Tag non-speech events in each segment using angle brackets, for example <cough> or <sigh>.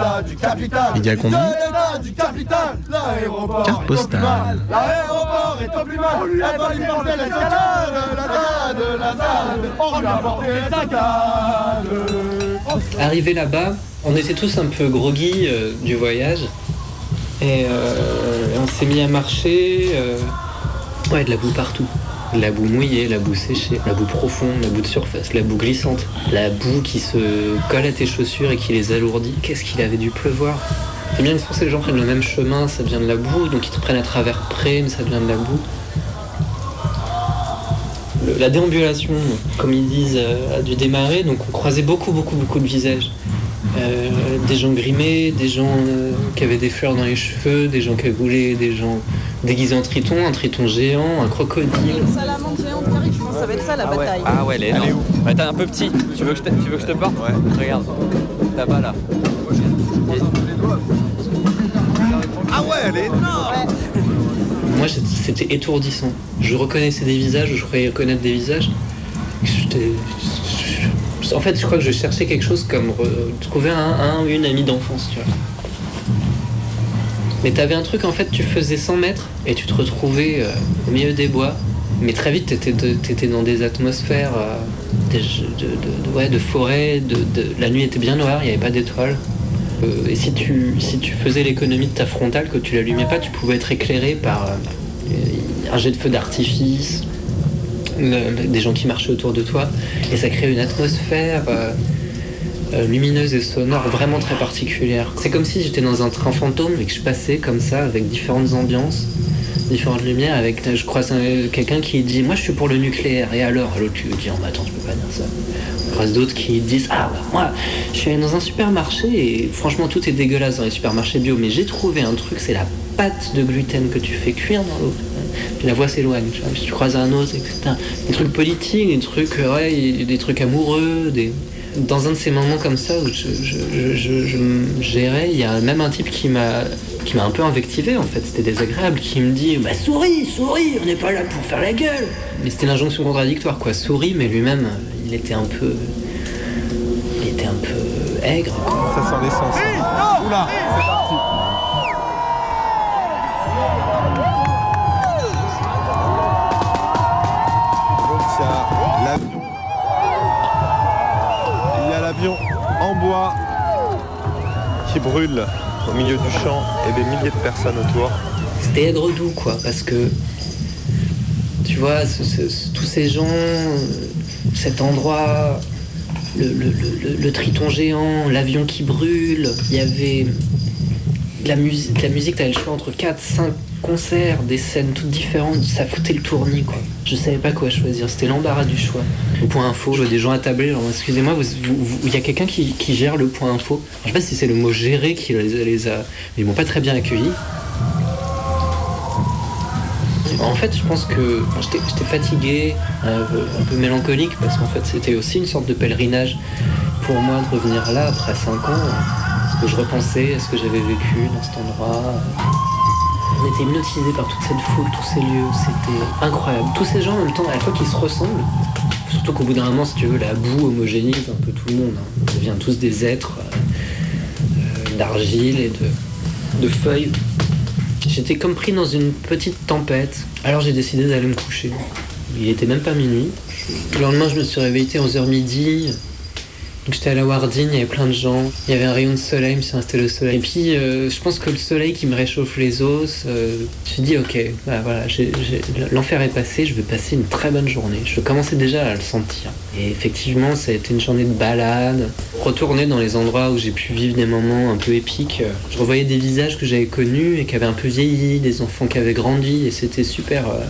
l'état du capital. Il y a combien De du capital. L'aéroport Carte postale. mal. L'aéroport est au plus mal. Elle va lui porter les saccades. La la zade. On lui a porté les saccades. Arrivé là-bas, on était tous un peu groggy euh, du voyage. Et euh, on s'est mis à marcher. euh, ouais, de la boue partout. La boue mouillée, la boue séchée, la boue profonde, la boue de surface, la boue glissante, la boue qui se colle à tes chaussures et qui les alourdit. Qu'est-ce qu'il avait dû pleuvoir? Et bien souvent, les gens prennent le même chemin, ça devient de la boue, donc ils te prennent à travers près, mais ça devient de la boue. La déambulation, comme ils disent, euh, a dû démarrer, donc on croisait beaucoup, beaucoup, beaucoup de visages. Euh, des gens grimés, des gens euh, qui avaient des fleurs dans les cheveux, des gens cagoulés, des gens déguisés en triton, un triton géant, un crocodile. Une salamandre géante qui arrive, je pense que ça va être ça la bataille. Ah ouais, elle est énorme. Ouais, t'es un peu petit. Tu veux que je te, tu veux que je te porte Ouais. Regarde. Là-bas, là. Ah ouais, elle est énorme Moi, c'était étourdissant. Je reconnaissais des visages, je croyais reconnaître des visages. En fait, je crois que je cherchais quelque chose comme trouver un, un ou une amie d'enfance, tu vois. Mais t'avais un truc, en fait, tu faisais 100 mètres et tu te retrouvais euh, au milieu des bois. Mais très vite, t'étais, dans des atmosphères euh, de, ouais, de forêt. La nuit était bien noire, il n'y avait pas d'étoiles. Euh, et si tu, faisais l'économie de ta frontale, que tu l'allumais pas, tu pouvais être éclairé par un jet de feu d'artifice, des gens qui marchaient autour de toi. Et ça crée une atmosphère lumineuse et sonore vraiment très particulière. C'est comme si j'étais dans un train fantôme et que je passais comme ça avec différentes ambiances, différentes lumières. Avec, je croise un- quelqu'un qui dit Moi je suis pour le nucléaire. Et alors L'autre lui dit Oh, mais attends, je peux pas dire ça. On croise d'autres qui disent Ah, bah, moi je suis allé dans un supermarché et franchement tout est dégueulasse dans les supermarchés bio, mais j'ai trouvé un truc c'est la pâte de gluten que tu fais cuire dans l'eau. La voix s'éloigne. tu tu croises un autre, etc. Des trucs politiques, des trucs, euh, ouais, des trucs amoureux, des dans un de ces moments comme ça où je, je, je, je- je me gérais, il y a même un type qui m'a qui m'a un peu invectivé en fait, c'était désagréable, qui me dit bah souris, souris, on n'est pas là pour faire la gueule. Mais c'était l'injonction contradictoire quoi, souris, mais lui-même il était un peu il était un peu aigre. quoi. Ça sent l'essence. Oula, En bois qui brûle au milieu du champ et des milliers de personnes autour. C'était aigre doux, quoi, parce que tu vois, tous ces gens, cet endroit, le, triton géant, l'avion qui brûle, il y avait la musique, la musique, t'avais le choix entre 4, 5 concerts, des scènes toutes différentes, ça foutait le tournis, quoi. Je savais pas quoi choisir, c'était l'embarras du choix. Au point info, je vois des gens attablés, excusez-moi, il y a quelqu'un qui, gère le point info. Je sais pas si c'est le mot gérer qui les, a. Ils m'ont pas très bien accueilli. En fait, je pense que j'étais fatigué, un peu, un peu mélancolique, parce qu'en fait, c'était aussi une sorte de pèlerinage pour moi de revenir là après 5 ans. Parce que je repensais à ce que j'avais vécu dans cet endroit? On était hypnotisés par toute cette foule, tous ces lieux, c'était incroyable. Tous ces gens en même temps, à la fois qu'ils se ressemblent, surtout qu'au bout d'un moment, si tu veux, la boue homogénise un peu tout le monde. hein. On devient tous des êtres euh, d'argile et de, feuilles. J'étais comme pris dans une petite tempête. Alors j'ai décidé d'aller me coucher. Il était même pas minuit. Le lendemain, je me suis réveillé à 11h midi. Donc j'étais à la Wardine, il y avait plein de gens. Il y avait un rayon de soleil, je me suis installé au soleil. Et puis euh, je pense que le soleil qui me réchauffe les os, euh, je me suis dit ok, bah, voilà, l'enfer est passé, je vais passer une très bonne journée. Je commençais déjà à le sentir. Et effectivement, ça a été une journée de balade. Retourner dans les endroits où j'ai pu vivre des moments un peu épiques. Je revoyais des visages que j'avais connus et qui avaient un peu vieilli, des enfants qui avaient grandi, et c'était super. euh,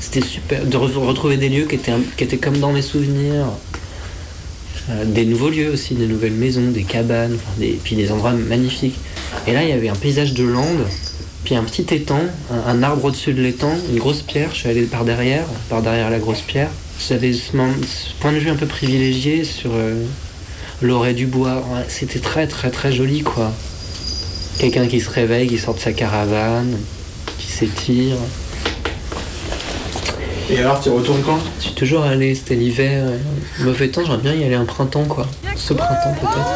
c'était super de re- retrouver des lieux qui étaient, qui étaient comme dans mes souvenirs. Euh, des nouveaux lieux aussi, des nouvelles maisons, des cabanes, des, puis des endroits magnifiques. Et là, il y avait un paysage de lande, puis un petit étang, un, arbre au-dessus de l'étang, une grosse pierre. Je suis allé par derrière, par derrière la grosse pierre. J'avais ce, point de vue un peu privilégié sur euh, l'orée du bois. C'était très, très, très joli, quoi. Quelqu'un qui se réveille, qui sort de sa caravane, qui s'étire. Et alors, tu retournes quand? Je suis toujours allé, c'était l'hiver. Mauvais temps, j'aimerais bien y aller un printemps, quoi. Ce printemps, peut-être.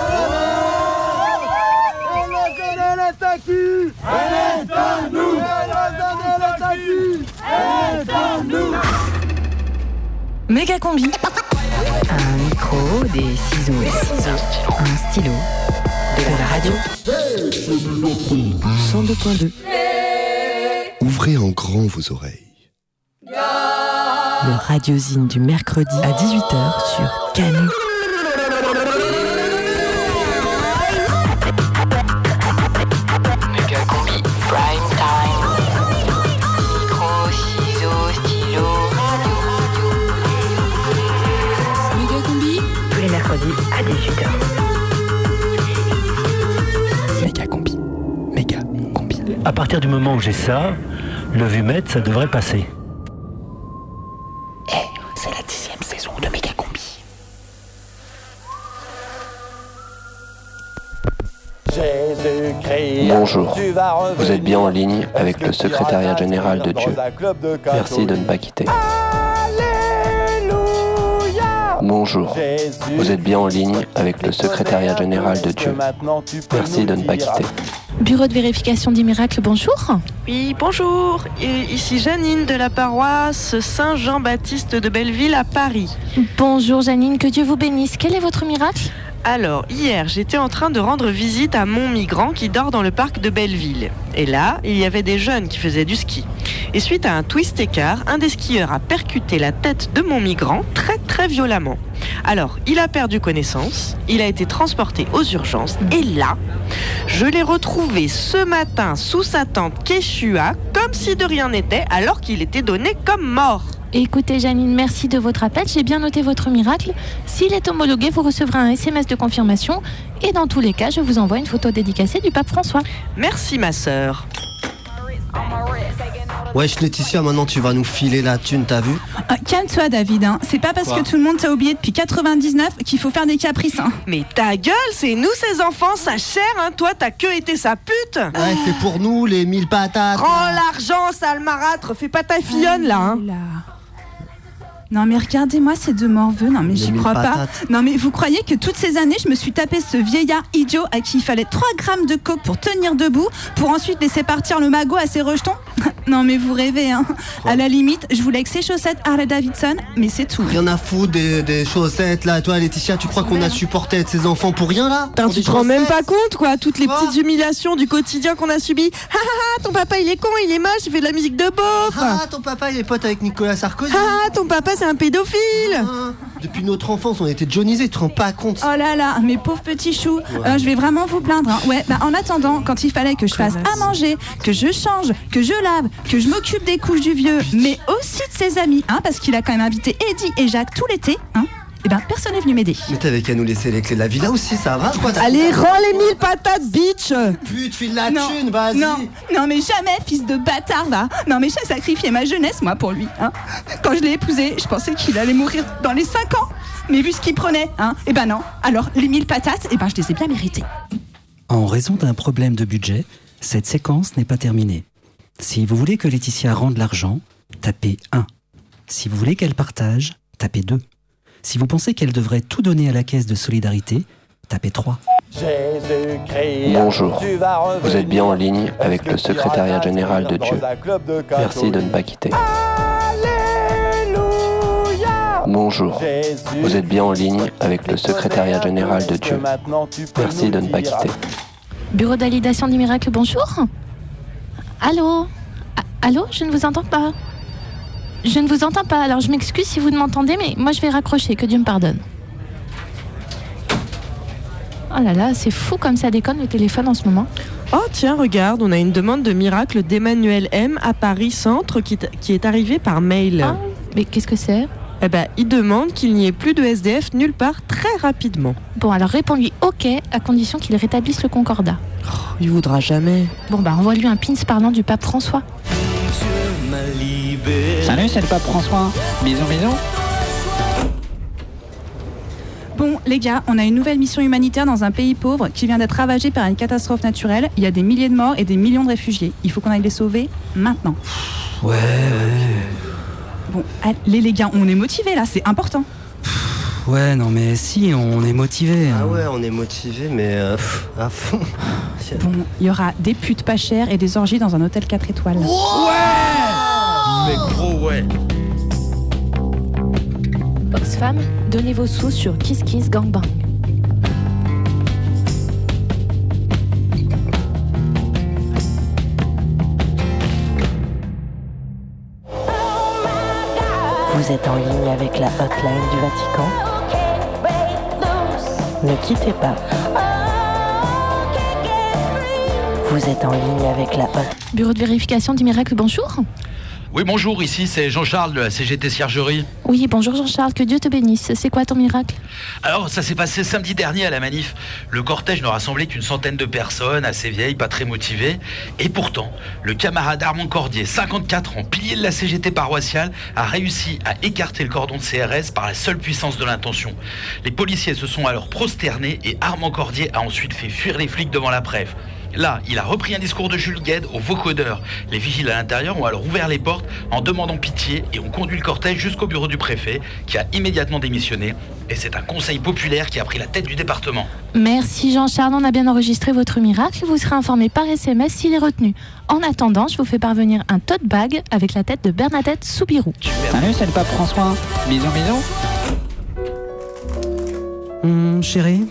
Méga combi. Un micro, des ciseaux, et ciseaux, un stylo, de la radio. 102.2. Ouvrez en grand vos oreilles. Le radiosine du mercredi à 18h sur Canu. Méga combi, prime time. Micro, ciseaux, stylo, radio, radio. Méga combi? Tous les mercredis à 18h. Méga combi. Méga combi. À partir du moment où j'ai ça, le vumètre, ça devrait passer. Bonjour, vous êtes bien en ligne avec le secrétariat général de Dieu. Merci de ne pas quitter. Bonjour, vous êtes bien en ligne avec le secrétariat général de Dieu. Merci de ne pas quitter. Bureau de vérification des miracles, bonjour. Oui, bonjour. Et Ici Janine de la paroisse Saint-Jean-Baptiste de Belleville à Paris. Bonjour Janine, que Dieu vous bénisse. Quel est votre miracle? Alors, hier, j'étais en train de rendre visite à mon migrant qui dort dans le parc de Belleville. Et là, il y avait des jeunes qui faisaient du ski. Et suite à un twist écart, un des skieurs a percuté la tête de mon migrant très très violemment. Alors, il a perdu connaissance, il a été transporté aux urgences, et là, je l'ai retrouvé ce matin sous sa tente Quechua, comme si de rien n'était, alors qu'il était donné comme mort. Écoutez Janine, merci de votre appel. J'ai bien noté votre miracle. S'il est homologué, vous recevrez un SMS de confirmation. Et dans tous les cas, je vous envoie une photo dédicacée du pape François. Merci ma sœur. Wesh Laetitia, maintenant tu vas nous filer la thune, t'as vu? Ah, Calme-toi, David. hein. C'est pas parce Quoi? que tout le monde t'a oublié depuis 99 qu'il faut faire des caprices. hein. Mais ta gueule, c'est nous ces enfants, sa chair, hein. Toi, t'as que été sa pute. Ouais, c'est pour nous les mille patates. Rends l'argent, sale marâtre. Fais pas ta fillonne là. hein. Là. Non mais regardez-moi ces deux morveux, non mais j'y crois pas. Non mais vous croyez que toutes ces années je me suis tapé ce vieillard idiot à qui il fallait 3 grammes de coke pour tenir debout, pour ensuite laisser partir le magot à ses rejetons? Non mais vous rêvez hein. À la limite, je voulais que ses chaussettes Harley Davidson, mais c'est tout. Rien à foutre des, des chaussettes là, toi Laetitia, tu crois qu'on a supporté être ses enfants pour rien là? Putain, Pour tu te rends même pas compte quoi, toutes les Quoi petites humiliations du quotidien qu'on a subies. Ah ah ah, ton papa il est con, il est moche, il fait de la musique de beauf. Ah, ton papa il est pote avec Nicolas Sarkozy. Ah ah, ton papa c'est un pédophile. Ah, Depuis notre enfance, on était Johnny's, tu te rends pas compte Oh là là, mes pauvres petits choux, Euh, je vais vraiment vous plaindre. hein. Ouais, bah en attendant, quand il fallait que je fasse à manger, que je change, que je lave, que je m'occupe des couches du vieux, mais aussi de ses amis, hein, parce qu'il a quand même invité Eddie et Jacques tout l'été, hein, et ben personne n'est venu m'aider. Mais t'avais qu'à nous laisser les clés de la villa aussi, ça va quoi Allez, rends les mille patates, bitch. Pute, file la Non, thune, vas-y Non, non mais jamais, fils de bâtard, va. Non mais j'ai sacrifié ma jeunesse, moi, pour lui. Hein. Quand je l'ai épousé, je pensais qu'il allait mourir dans les 5 ans. Mais vu ce qu'il prenait, hein, eh ben non. Alors, les mille patates, eh ben je les ai bien méritées. En raison d'un problème de budget, cette séquence n'est pas terminée. Si vous voulez que Laetitia rende l'argent, tapez 1. Si vous voulez qu'elle partage, tapez 2. Si vous pensez qu'elle devrait tout donner à la caisse de solidarité, tapez 3. Bonjour, vous êtes bien en ligne avec le secrétariat général de Dieu. Merci de ne pas quitter. Bonjour, vous êtes bien en ligne avec le secrétariat général de Dieu. Merci de ne pas quitter. Bureau de validation des miracles, bonjour. Allô? Allô, je ne vous entends pas. Je ne vous entends pas, alors je m'excuse si vous ne m'entendez, mais moi je vais raccrocher, que Dieu me pardonne. Oh là là, c'est fou comme ça déconne le téléphone en ce moment. Oh tiens, regarde, on a une demande de miracle d'Emmanuel M à Paris Centre qui, qui est arrivée par mail. Ah, mais qu'est-ce que c'est? Eh ben, il demande qu'il n'y ait plus de SDF nulle part très rapidement. Bon, alors réponds-lui OK, à condition qu'il rétablisse le concordat. Il voudra jamais. Bon, bah envoie-lui un pins parlant du pape François. Salut, c'est le pape François. Bisous, bisous. Bon, les gars, on a une nouvelle mission humanitaire dans un pays pauvre qui vient d'être ravagé par une catastrophe naturelle. Il y a des milliers de morts et des millions de réfugiés. Il faut qu'on aille les sauver maintenant. Ouais, ouais. Bon, allez les gars, on est motivés là, c'est important. Ouais, non mais si, on est motivé. Ah ouais, on est motivé, mais euh, à fond. Bon, il y aura des putes pas chères et des orgies dans un hôtel 4 étoiles. Mais gros, ouais. Oxfam, donnez vos sous sur Kiss Kiss Gangbang. Vous êtes en ligne avec la hotline du Vatican Ne quittez pas. Vous êtes en ligne avec la hotline. Bureau de vérification du miracle, bonjour. Oui, bonjour, ici c'est Jean-Charles de la CGT Ciergerie. Oui, bonjour Jean-Charles, que Dieu te bénisse. C'est quoi ton miracle? Alors, ça s'est passé samedi dernier à la manif. Le cortège ne rassemblait qu'une centaine de personnes, assez vieilles, pas très motivées. Et pourtant, le camarade Armand Cordier, 54 ans, pilier de la CGT paroissiale, a réussi à écarter le cordon de CRS par la seule puissance de l'intention. Les policiers se sont alors prosternés et Armand Cordier a ensuite fait fuir les flics devant la preuve. Là, il a repris un discours de Jules Gued au vocodeur. Les vigiles à l'intérieur ont alors ouvert les portes en demandant pitié et ont conduit le cortège jusqu'au bureau du préfet qui a immédiatement démissionné. Et c'est un conseil populaire qui a pris la tête du département. Merci Jean-Charles, on a bien enregistré votre miracle. Vous serez informé par SMS s'il est retenu. En attendant, je vous fais parvenir un tote bag avec la tête de Bernadette Soubirou. Salut, c'est le pape François. Bisous, bisous. Hum, chérie,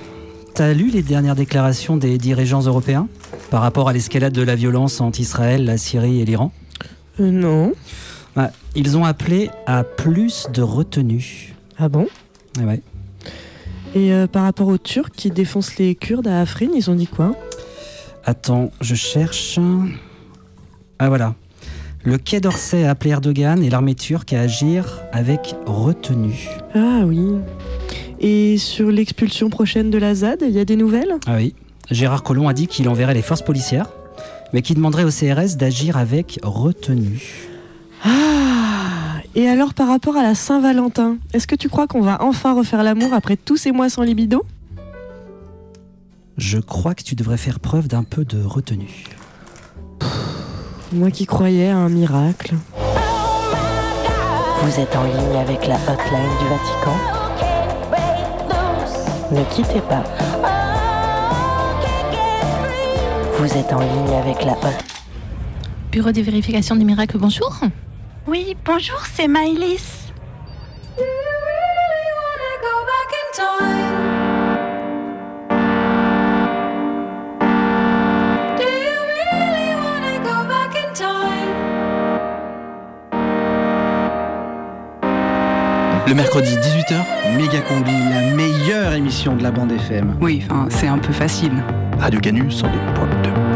t'as lu les dernières déclarations des dirigeants européens par rapport à l'escalade de la violence entre Israël, la Syrie et l'Iran? Euh, non. Ouais, Ils ont appelé à plus de retenue. Ah bon? Ouais, ouais. Et euh, par rapport aux Turcs qui défoncent les Kurdes à Afrin, ils ont dit quoi? Attends, je cherche. Ah voilà. Le Quai d'Orsay a appelé Erdogan et l'armée turque à agir avec retenue. Ah oui. Et sur l'expulsion prochaine de la ZAD, il y a des nouvelles? Ah oui. Gérard Collomb a dit qu'il enverrait les forces policières, mais qu'il demanderait au CRS d'agir avec retenue. Ah Et alors par rapport à la Saint-Valentin, est-ce que tu crois qu'on va enfin refaire l'amour après tous ces mois sans libido? Je crois que tu devrais faire preuve d'un peu de retenue. Moi qui croyais à un miracle. Vous êtes en ligne avec la hotline du Vatican? Ne quittez pas. Vous êtes en ligne avec la hotline. Bureau de vérification du miracle, bonjour. Oui, bonjour, c'est Maëlys. Le mercredi 18h, Méga Combi, la meilleure émission de la bande FM. Oui, enfin, c'est un peu facile. Radio Canu 102.2.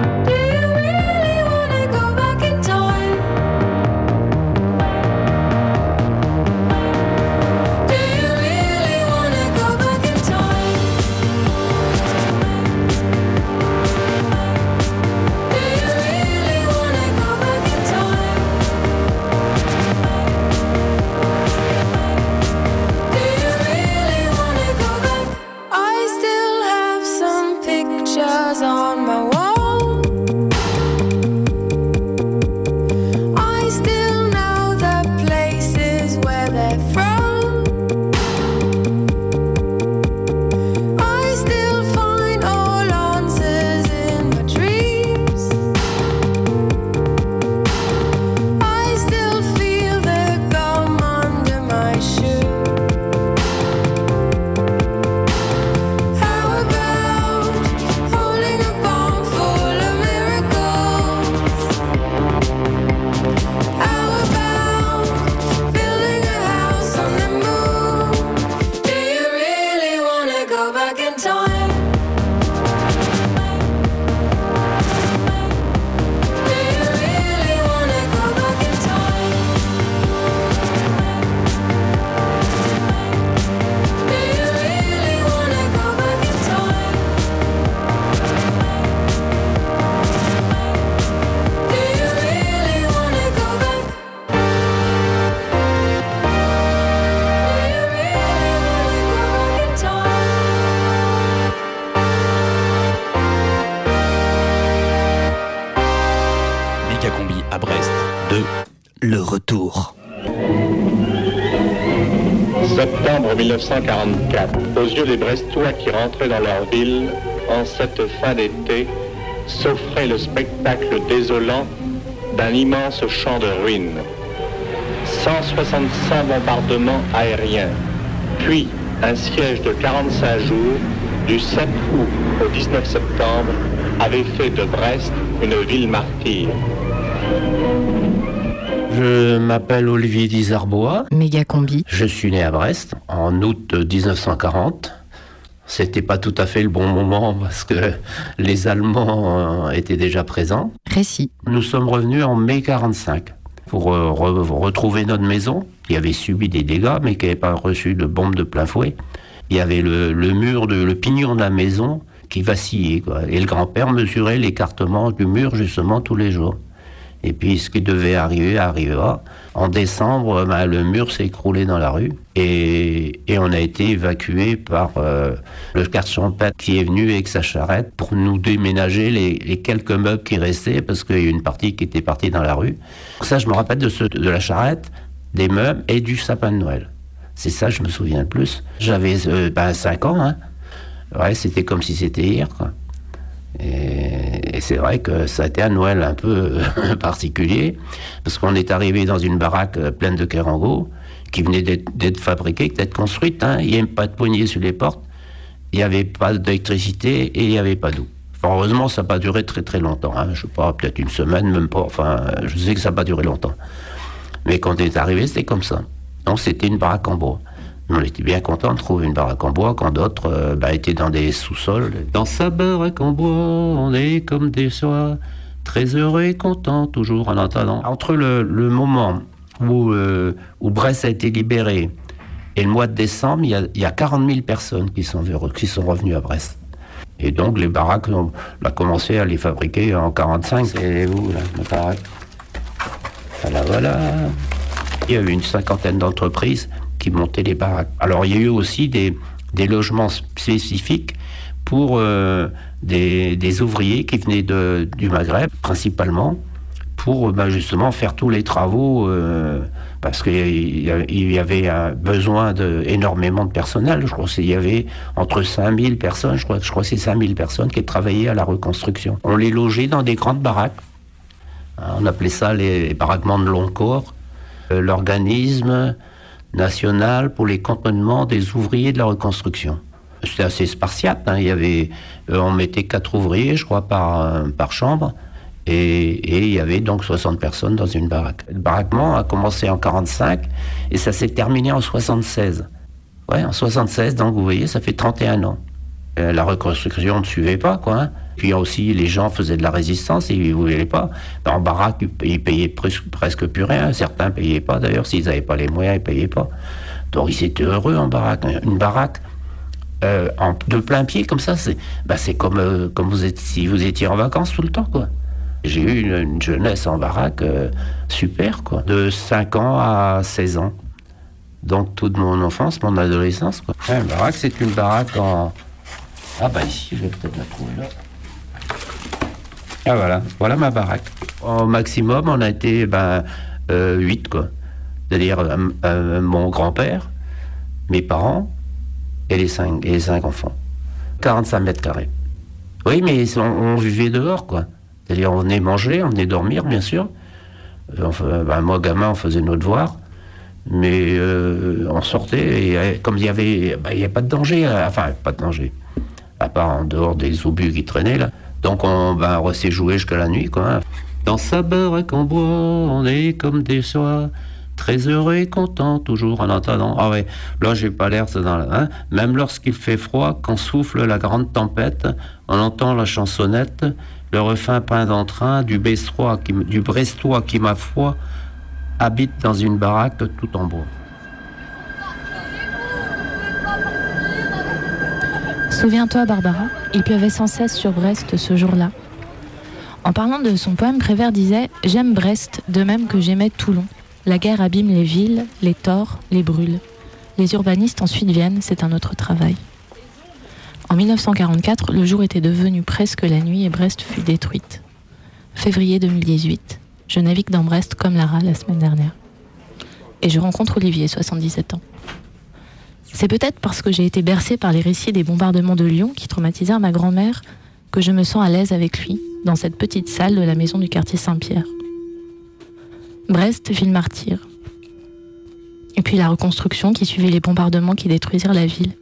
1944. Aux yeux des Brestois qui rentraient dans leur ville, en cette fin d'été, s'offrait le spectacle désolant d'un immense champ de ruines. 165 bombardements aériens, puis un siège de 45 jours du 7 août au 19 septembre avait fait de Brest une ville martyre. Je m'appelle Olivier Dizarbois. Méga combi. Je suis né à Brest en août 1940. C'était pas tout à fait le bon moment <laughs> parce que les Allemands euh, étaient déjà présents. Récit. Nous sommes revenus en mai 45 pour euh, re- retrouver notre maison qui avait subi des dégâts mais qui n'avait pas reçu de bombes de plein fouet. Il y avait le, le mur, de, le pignon de la maison qui vacillait. quoi. Et le grand-père mesurait l'écartement du mur justement tous les jours. Et puis ce qui devait arriver arriva. En décembre, ben, le mur s'est écroulé dans la rue et, et on a été évacué par euh, le quartier champêtre qui est venu avec sa charrette pour nous déménager les, les quelques meubles qui restaient parce qu'il y a une partie qui était partie dans la rue. Ça, je me rappelle de, ce, de la charrette, des meubles et du sapin de Noël. C'est ça, je me souviens le plus. J'avais euh, ben, 5 ans. Hein. Ouais, c'était comme si c'était hier. Quoi. Et, c'est vrai que ça a été un Noël un peu <laughs> particulier, parce qu'on est arrivé dans une baraque euh, pleine de kérango, qui venait d'être fabriquée, d'être construite. hein. Il n'y avait pas de poignée sur les portes, il n'y avait pas d'électricité et il n'y avait pas d'eau. Heureusement, ça n'a pas duré très très longtemps. hein. Je sais pas, peut-être une semaine, même pas. Enfin, je sais que ça n'a pas duré longtemps. Mais quand on est arrivé, c'était comme ça. Donc c'était une baraque en bois. On était bien content de trouver une baraque en bois quand d'autres euh, bah, étaient dans des sous-sols. Dans sa baraque en bois, on est comme des soies, très heureux et content toujours en entendant. Entre le, le moment où, euh, où Brest a été libéré et le mois de décembre, il y a, il y a 40 000 personnes qui sont, qui sont revenues à Brest. Et donc les baraques, on a commencé à les fabriquer en 45. C'est où là, la baraque? Voilà, voilà. Il y a eu une cinquantaine d'entreprises qui montaient les baraques. Alors il y a eu aussi des, logements spécifiques pour euh, des, ouvriers qui venaient du Maghreb, principalement, pour ben, justement faire tous les travaux, euh, parce qu'il y avait un besoin de, énormément de personnel. Je crois qu'il y avait entre 5000 personnes, je crois, je crois que c'est 5000 personnes qui travaillaient à la reconstruction. On les logeait dans des grandes baraques. Hein, On appelait ça les, les baraquements de long corps. Euh, L'organisme national pour les cantonnements des ouvriers de la reconstruction. C'était assez spartiate. hein. Il y avait, euh, on mettait quatre ouvriers, je crois, par, euh, par chambre. Et, et il y avait donc 60 personnes dans une baraque. Le baraquement a commencé en 45 et ça s'est terminé en 76. Ouais, en 76, donc vous voyez, ça fait 31 ans. Euh, la reconstruction ne suivait pas, quoi. hein. Puis aussi, les gens faisaient de la résistance et ils ne voulaient pas. En baraque, ils- payaient presque, plus rien. Certains ne payaient pas, d'ailleurs. S'ils n'avaient pas les moyens, ils ne payaient pas. Donc ils étaient heureux en baraque. Une baraque euh, en, de plein pied, comme ça, c'est bah, comme, euh, comme vous êtes, si vous étiez en vacances tout le temps, quoi. J'ai eu une, une jeunesse en baraque super, quoi. De 5 ans à 16 ans. Donc toute mon enfance, mon adolescence, quoi. Une baraque, c'est une baraque en... Ah bah ici, je vais peut-être la trouver là. Ah voilà, voilà ma baraque. Au maximum, on a été ben, 8, quoi. C'est-à-dire euh, euh, mon grand-père, mes parents et les cinq, et les cinq enfants. 45 mètres carrés. Oui, mais on, vivait dehors, quoi. C'est-à-dire, on venait manger, on venait dormir, bien sûr. Euh, ben, moi, gamin, on faisait nos devoirs. Mais euh, on sortait, et euh, comme il y avait, ben, il pas de danger, euh, enfin, pas de danger, à part en dehors des obus qui traînaient, là. Donc, on, ben, on jouer jusqu'à la nuit, quoi. Dans sa baraque en bois, on est comme des soies, très heureux et content, toujours en entendant. Ah ouais, là, j'ai pas l'air, dans hein. Même lorsqu'il fait froid, quand souffle la grande tempête, on entend la chansonnette, le refrain peint d'entrain du Brestois du Brestois qui, ma foi, habite dans une baraque tout en bois. Souviens-toi, Barbara, il pleuvait sans cesse sur Brest ce jour-là. En parlant de son poème, Prévert disait J'aime Brest de même que j'aimais Toulon. La guerre abîme les villes, les tord, les brûle. Les urbanistes ensuite viennent, c'est un autre travail. En 1944, le jour était devenu presque la nuit et Brest fut détruite. Février 2018. Je navigue dans Brest comme Lara la semaine dernière. Et je rencontre Olivier, 77 ans. C'est peut-être parce que j'ai été bercée par les récits des bombardements de Lyon qui traumatisèrent ma grand-mère que je me sens à l'aise avec lui dans cette petite salle de la maison du quartier Saint-Pierre. Brest, ville martyre. Et puis la reconstruction qui suivait les bombardements qui détruisirent la ville.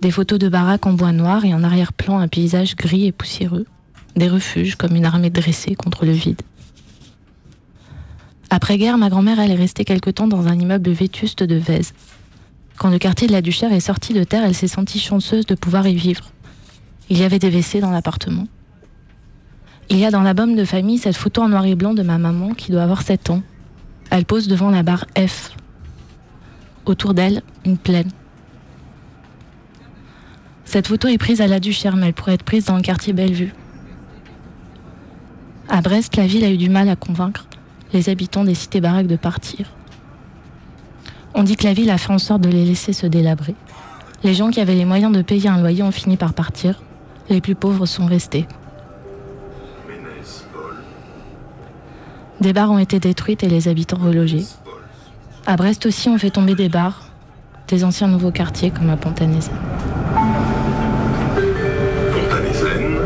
Des photos de baraques en bois noir et en arrière-plan un paysage gris et poussiéreux. Des refuges comme une armée dressée contre le vide. Après-guerre, ma grand-mère elle est restée quelque temps dans un immeuble vétuste de Vèze. Quand le quartier de la Duchère est sorti de terre, elle s'est sentie chanceuse de pouvoir y vivre. Il y avait des WC dans l'appartement. Il y a dans l'album de famille cette photo en noir et blanc de ma maman qui doit avoir 7 ans. Elle pose devant la barre F. Autour d'elle, une plaine. Cette photo est prise à la Duchère, mais elle pourrait être prise dans le quartier Bellevue. À Brest, la ville a eu du mal à convaincre les habitants des cités baraques de partir. On dit que la ville a fait en sorte de les laisser se délabrer. Les gens qui avaient les moyens de payer un loyer ont fini par partir. Les plus pauvres sont restés. Des bars ont été détruites et les habitants relogés. À Brest aussi, on fait tomber des bars, des anciens nouveaux quartiers comme à Pontanézen. Pontanézen,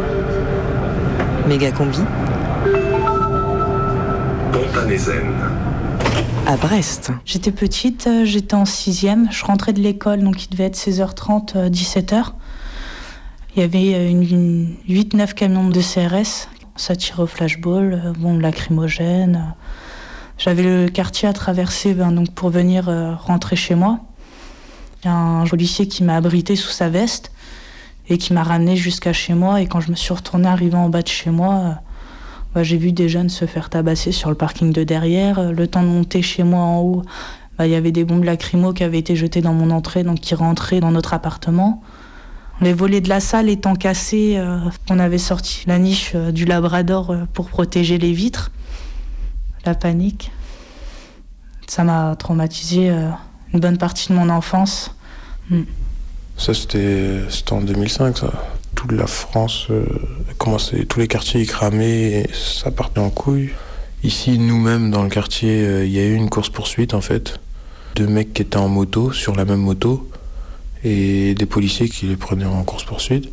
Méga combi Pontanézen. À Brest. J'étais petite, euh, j'étais en sixième, je rentrais de l'école, donc il devait être 16h30, euh, 17h. Il y avait euh, une, une 8-9 camions de CRS, ça tirait au flashball, euh, bombes lacrymogènes. euh. J'avais le quartier à traverser ben, donc pour venir euh, rentrer chez moi. Il y a un policier qui m'a abrité sous sa veste et qui m'a ramené jusqu'à chez moi. Et quand je me suis retournée arrivant en bas de chez moi, euh, bah, j'ai vu des jeunes se faire tabasser sur le parking de derrière. Euh, Le temps de monter chez moi en haut, bah, il y avait des bombes lacrymo qui avaient été jetées dans mon entrée, donc qui rentraient dans notre appartement. Les volets de la salle étant cassés, euh, on avait sorti la niche euh, du Labrador pour protéger les vitres. La panique. Ça m'a traumatisé une bonne partie de mon enfance. Mm. Ça, c'était en 2005, ça. Toute la France euh, tous les quartiers et ça partait en couille. Ici, nous-mêmes, dans le quartier, euh, il y a eu une course-poursuite, en fait. Deux mecs qui étaient en moto, sur la même moto, et des policiers qui les prenaient en course-poursuite.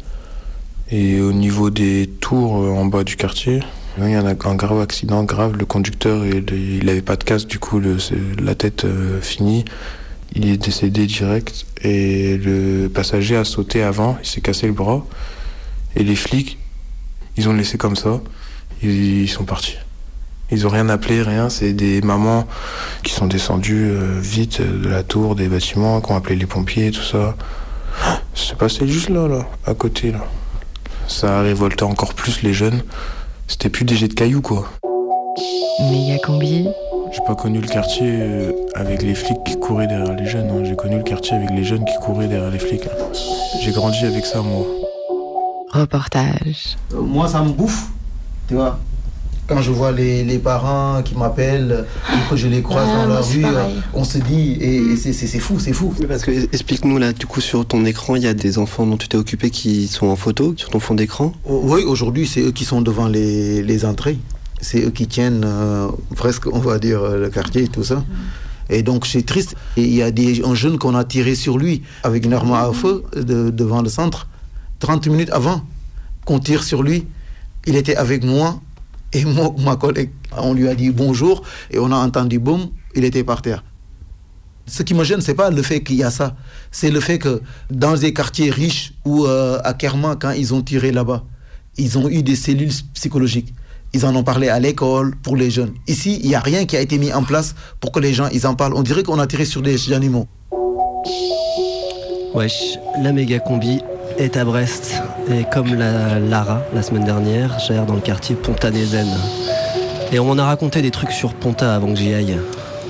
Et au niveau des tours euh, en bas du quartier, il y a un grave accident, grave. Le conducteur, il il avait pas de casque, du coup, la tête euh, finie. Il est décédé direct et le passager a sauté avant, il s'est cassé le bras. Et les flics, ils ont laissé comme ça, ils, ils sont partis. Ils ont rien appelé, rien. C'est des mamans qui sont descendues euh, vite de la tour, des bâtiments, qui ont appelé les pompiers, tout ça. <gasps> C'est passé juste là, là, à côté, là. Ça a révolté encore plus les jeunes. C'était plus des jets de cailloux, quoi. Méga combi. J'ai pas connu le quartier euh, avec les flics qui couraient derrière les jeunes. hein. J'ai connu le quartier avec les jeunes qui couraient derrière les flics. hein. J'ai grandi avec ça, moi. Reportage. Euh, Moi, ça me bouffe, tu vois. Quand je vois les, les parents qui m'appellent, ou que je les croise Ah, dans la rue, pareil. euh, on se dit, et, et c'est- c'est fou, c'est fou. Oui, parce que explique-nous là, du coup, sur ton écran, il y a des enfants dont tu t'es occupé qui sont en photo sur ton fond d'écran. Oh, Oui, aujourd'hui, c'est eux qui sont devant les, les entrées. C'est eux qui tiennent euh, presque, on va dire, le quartier et tout ça. Et donc, c'est triste. Et il y a des, un jeune qu'on a tiré sur lui avec une arme à feu de- devant le centre. 30 minutes avant qu'on tire sur lui, il était avec moi et <laughs> moi, ma collègue. On lui a dit bonjour et on a entendu boum, il était par terre. Ce qui me gêne, c'est pas le fait qu'il y a ça. C'est le fait que dans des quartiers riches ou euh, à Kerma, quand ils ont tiré là-bas, ils ont eu des cellules psychologiques. Ils en ont parlé à l'école pour les jeunes. Ici, il n'y a rien qui a été mis en place pour que les gens ils en parlent. On dirait qu'on a tiré sur des animaux. Wesh, la méga combi est à Brest. Et comme la Lara, la semaine dernière, gère dans le quartier Pontanézen. Et on m'en a raconté des trucs sur Ponta avant que j'y aille.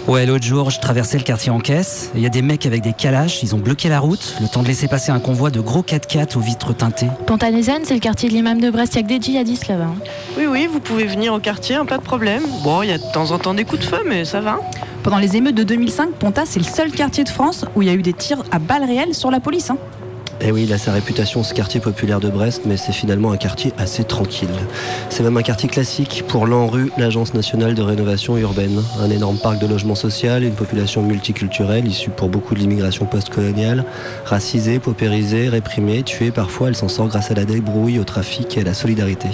Ouais, l'autre jour, je traversais le quartier en caisse. Il y a des mecs avec des calaches, ils ont bloqué la route, le temps de laisser passer un convoi de gros 4x4 aux vitres teintées. Pontanézen, c'est le quartier de l'imam de Brest. Il y a que des djihadistes là-bas. hein. Oui, oui, vous pouvez venir au quartier, hein, pas de problème. Bon, il y a de temps en temps des coups de feu, mais ça va. Pendant les émeutes de 2005, Ponta, c'est le seul quartier de France où il y a eu des tirs à balles réelles sur la police. hein. Et oui, il a sa réputation ce quartier populaire de Brest, mais c'est finalement un quartier assez tranquille. C'est même un quartier classique pour l'ANRU, l'Agence nationale de rénovation urbaine. Un énorme parc de logement social, une population multiculturelle issue pour beaucoup de l'immigration postcoloniale, racisée, paupérisée, réprimée, tuée parfois, elle s'en sort grâce à la débrouille, au trafic et à la solidarité.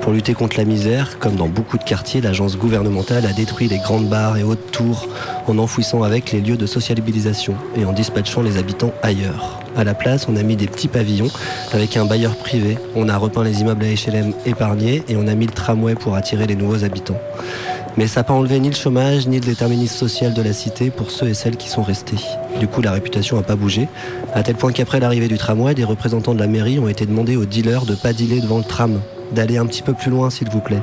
Pour lutter contre la misère, comme dans beaucoup de quartiers, l'agence gouvernementale a détruit les grandes barres et hautes tours en enfouissant avec les lieux de sociabilisation et en dispatchant les habitants ailleurs. À la place, on a mis des petits pavillons avec un bailleur privé. On a repeint les immeubles à HLM épargnés et on a mis le tramway pour attirer les nouveaux habitants. Mais ça n'a pas enlevé ni le chômage ni le déterminisme social de la cité pour ceux et celles qui sont restés. Du coup, la réputation n'a pas bougé, à tel point qu'après l'arrivée du tramway, des représentants de la mairie ont été demandés aux dealers de pas dealer devant le tram, d'aller un petit peu plus loin s'il vous plaît.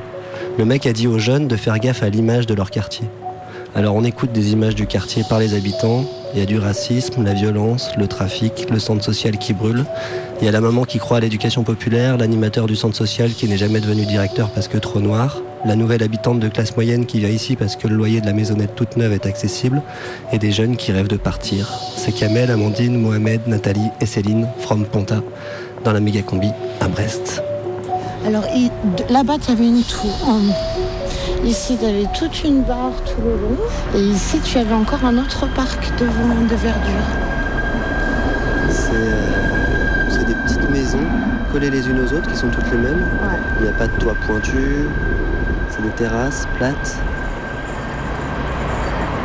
Le mec a dit aux jeunes de faire gaffe à l'image de leur quartier. Alors on écoute des images du quartier par les habitants. Il y a du racisme, la violence, le trafic, le centre social qui brûle. Il y a la maman qui croit à l'éducation populaire, l'animateur du centre social qui n'est jamais devenu directeur parce que trop noir, la nouvelle habitante de classe moyenne qui vient ici parce que le loyer de la maisonnette toute neuve est accessible, et des jeunes qui rêvent de partir. C'est Kamel, Amandine, Mohamed, Nathalie et Céline, from Ponta, dans la méga combi à Brest. Alors là-bas, tu avais une tour. Ici, tu avais toute une barre tout le long. Et ici, tu avais encore un autre parc devant de verdure. C'est euh, des petites maisons collées les unes aux autres qui sont toutes les mêmes. Il n'y a pas de toit pointu, c'est des terrasses plates.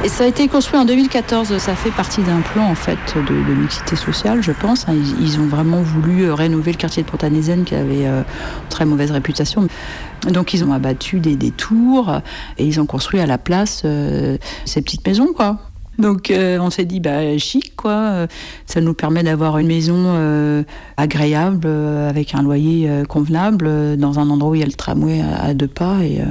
Et ça a été construit en 2014. Ça fait partie d'un plan en fait de, de mixité sociale, je pense. Ils, ils ont vraiment voulu euh, rénover le quartier de Pontanézen qui avait euh, très mauvaise réputation. Donc ils ont abattu des, des tours et ils ont construit à la place euh, ces petites maisons, quoi. Donc euh, on s'est dit bah chic quoi, ça nous permet d'avoir une maison euh, agréable avec un loyer convenable dans un endroit où il y a le tramway à, à deux pas et,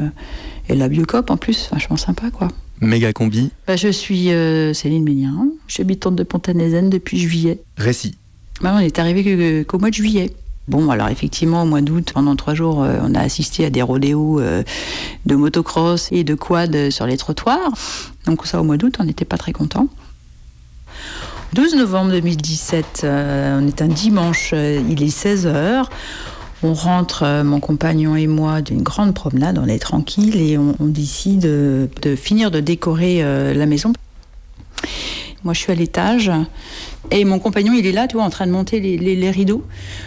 et la biocop en plus, vachement sympa quoi. Méga combi, Bah, je suis Céline Ménien, je suis habitante de Pontanézen depuis juillet. récit. Bah, on est arrivé qu'au mois de juillet. Bon, alors effectivement, au mois d'août, pendant trois jours, euh, on a assisté à des rodéos euh, de motocross et de quad sur les trottoirs. Donc ça, au mois d'août, on n'était pas très contents. 12 novembre 2017, euh, on est un dimanche, il est 16h. On rentre, mon compagnon et moi, d'une grande promenade, on est tranquille et on, décide de finir de décorer la maison. Moi, je suis à l'étage et mon compagnon, il est là, tu vois, en train de monter les, rideaux.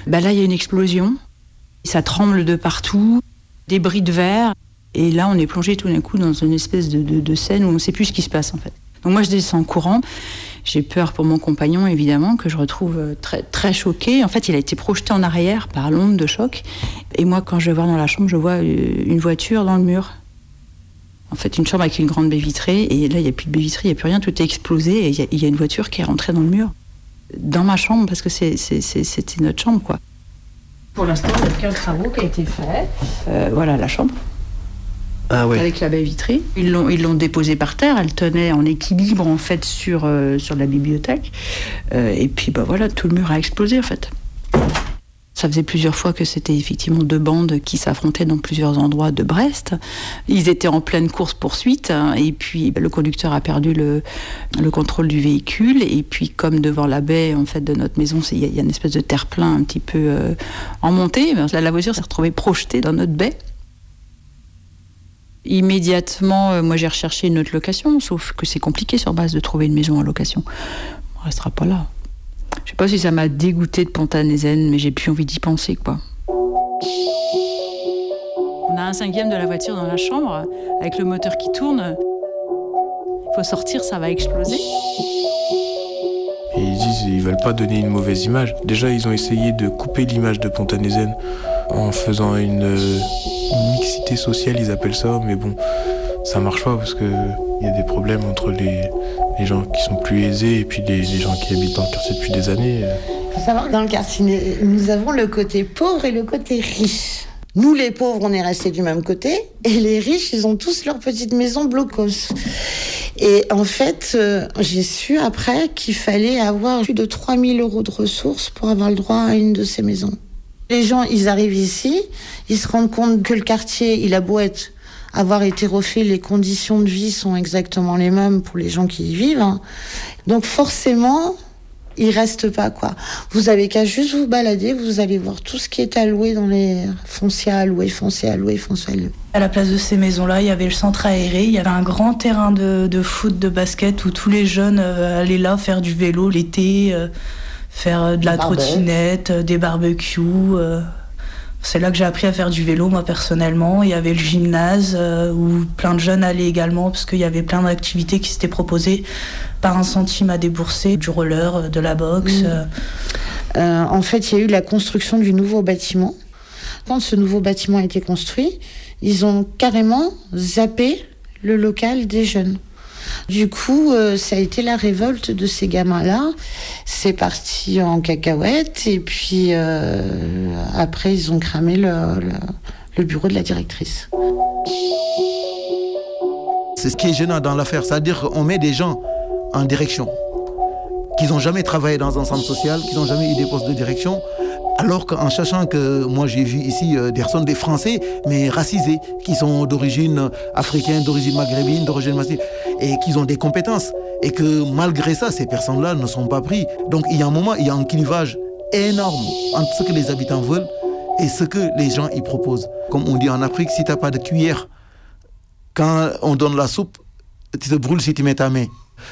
Bah là, il y a une explosion. Ça tremble de partout, des de verre. Et là, on est plongé tout d'un coup dans une espèce de scène où on ne sait plus ce qui se passe, en fait. Donc moi, je descends en courant. J'ai peur pour mon compagnon, évidemment, que je retrouve euh, très, très choqué. En fait, il a été projeté en arrière par l'onde de choc. Et moi, quand je vais voir dans la chambre, je vois euh, une voiture dans le mur. En fait, une chambre avec une grande baie vitrée. Et là, il n'y a plus de baie vitrée, il n'y a plus rien, tout est explosé. Et il y a- il y, a une voiture qui est rentrée dans le mur. Dans ma chambre, parce que c'était notre chambre, quoi. Pour l'instant, il n'y a aucun travaux qui a été fait. Euh, voilà la chambre. Ah ouais. Avec la baie vitrée. Ils l'ont, ils l'ont déposée par terre. Elle tenait en équilibre, en fait, sur, euh, sur la bibliothèque. Euh, et puis, bah voilà, tout le mur a explosé, en fait. Ça faisait plusieurs fois que c'était effectivement deux bandes qui s'affrontaient dans plusieurs endroits de Brest. Ils étaient en pleine course-poursuite hein, et puis le conducteur a perdu le, le contrôle du véhicule et puis comme devant la baie en fait de notre maison, il y, a- une espèce de terre-plein un petit peu euh, en montée, la, la voiture s'est retrouvée projetée dans notre baie. Immédiatement, euh, moi j'ai recherché une autre location, sauf que c'est compliqué sur base de trouver une maison en location. On restera pas là. Je sais pas si ça m'a dégoûté de Pontanézen, mais j'ai plus envie d'y penser, quoi. On a un cinquième de la voiture dans la chambre, avec le moteur qui tourne. Il faut sortir, ça va exploser. Et ils disent ils veulent pas donner une mauvaise image. Déjà, ils ont essayé de couper l'image de Pontanézen en faisant une euh, mixité sociale, ils appellent ça, mais bon, ça marche pas parce que il y a des problèmes entre les, gens qui sont plus aisés et puis les, gens qui habitent dans le quartier depuis des années. Il faut savoir dans le quartier, nous avons le côté pauvre et le côté riche. Nous, les pauvres, on est restés du même côté, et les riches, ils ont tous leur petite maison blocos. Et en fait, euh, j'ai su après qu'il fallait avoir plus de 3000 euros de ressources pour avoir le droit à une de ces maisons. Les gens, ils arrivent ici, ils se rendent compte que le quartier, il a beau être avoir été refait, les conditions de vie sont exactement les mêmes pour les gens qui y vivent. hein. Donc forcément, il reste pas quoi. Vous avez qu'à juste vous balader, vous allez voir tout ce qui est alloué dans les fonciers alloués, fonciers alloués, fonciers alloués. À la place de ces maisons-là, il y avait le centre aéré, il y avait un grand terrain de, de foot, de basket où tous les jeunes euh, allaient là faire du vélo l'été, euh, faire euh, de la trottinette, euh, des barbecues. C'est là que j'ai appris à faire du vélo, moi personnellement. Il y avait le gymnase euh, où plein de jeunes allaient également parce qu'il y avait plein d'activités qui s'étaient proposées par un centime à débourser, du roller, euh, de la boxe. Mm. euh. Euh, en fait, il y a eu la construction du nouveau bâtiment. Quand ce nouveau bâtiment a été construit, ils ont carrément zappé le local des jeunes. Du coup, euh, ça a été la révolte de ces gamins-là. C'est parti en cacahuète et puis euh, après, ils ont cramé le, le- bureau de la directrice. C'est ce qui est gênant dans l'affaire, c'est-à-dire qu'on met des gens en direction, qu'ils n'ont jamais travaillé dans un centre social, qu'ils n'ont jamais eu des postes de direction, alors qu'en sachant que moi j'ai vu ici euh, des personnes, des Français, mais racisés, qui sont d'origine africaine, d'origine maghrébine, d'origine massive, et qui ont des compétences, et que malgré ça, ces personnes-là ne sont pas pris. Donc il y a un moment, il y a un clivage énorme entre ce que les habitants veulent et ce que les gens y proposent. Comme on dit en Afrique, si tu n'as pas de cuillère, quand on donne la soupe, tu te brûles si tu mets ta main.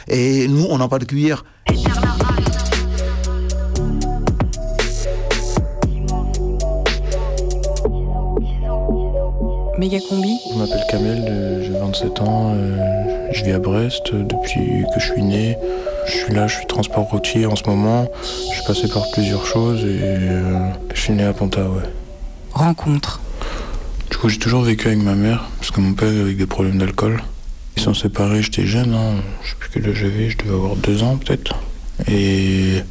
Et nous, on n'a pas de cuillère. Méga combi. Je m'appelle Kamel, euh, j'ai 27 ans, euh, je vis à Brest euh, depuis que je suis né. Je suis là, je suis transport routier en ce moment. Je suis passé par plusieurs choses et je suis né à Ponta, ouais. Rencontre. Du coup, j'ai toujours vécu avec ma mère, parce que mon père avait des problèmes d'alcool. Ils sont séparés, j'étais jeune, hein, je sais plus quel âge j'avais, je devais avoir deux ans peut-être. Et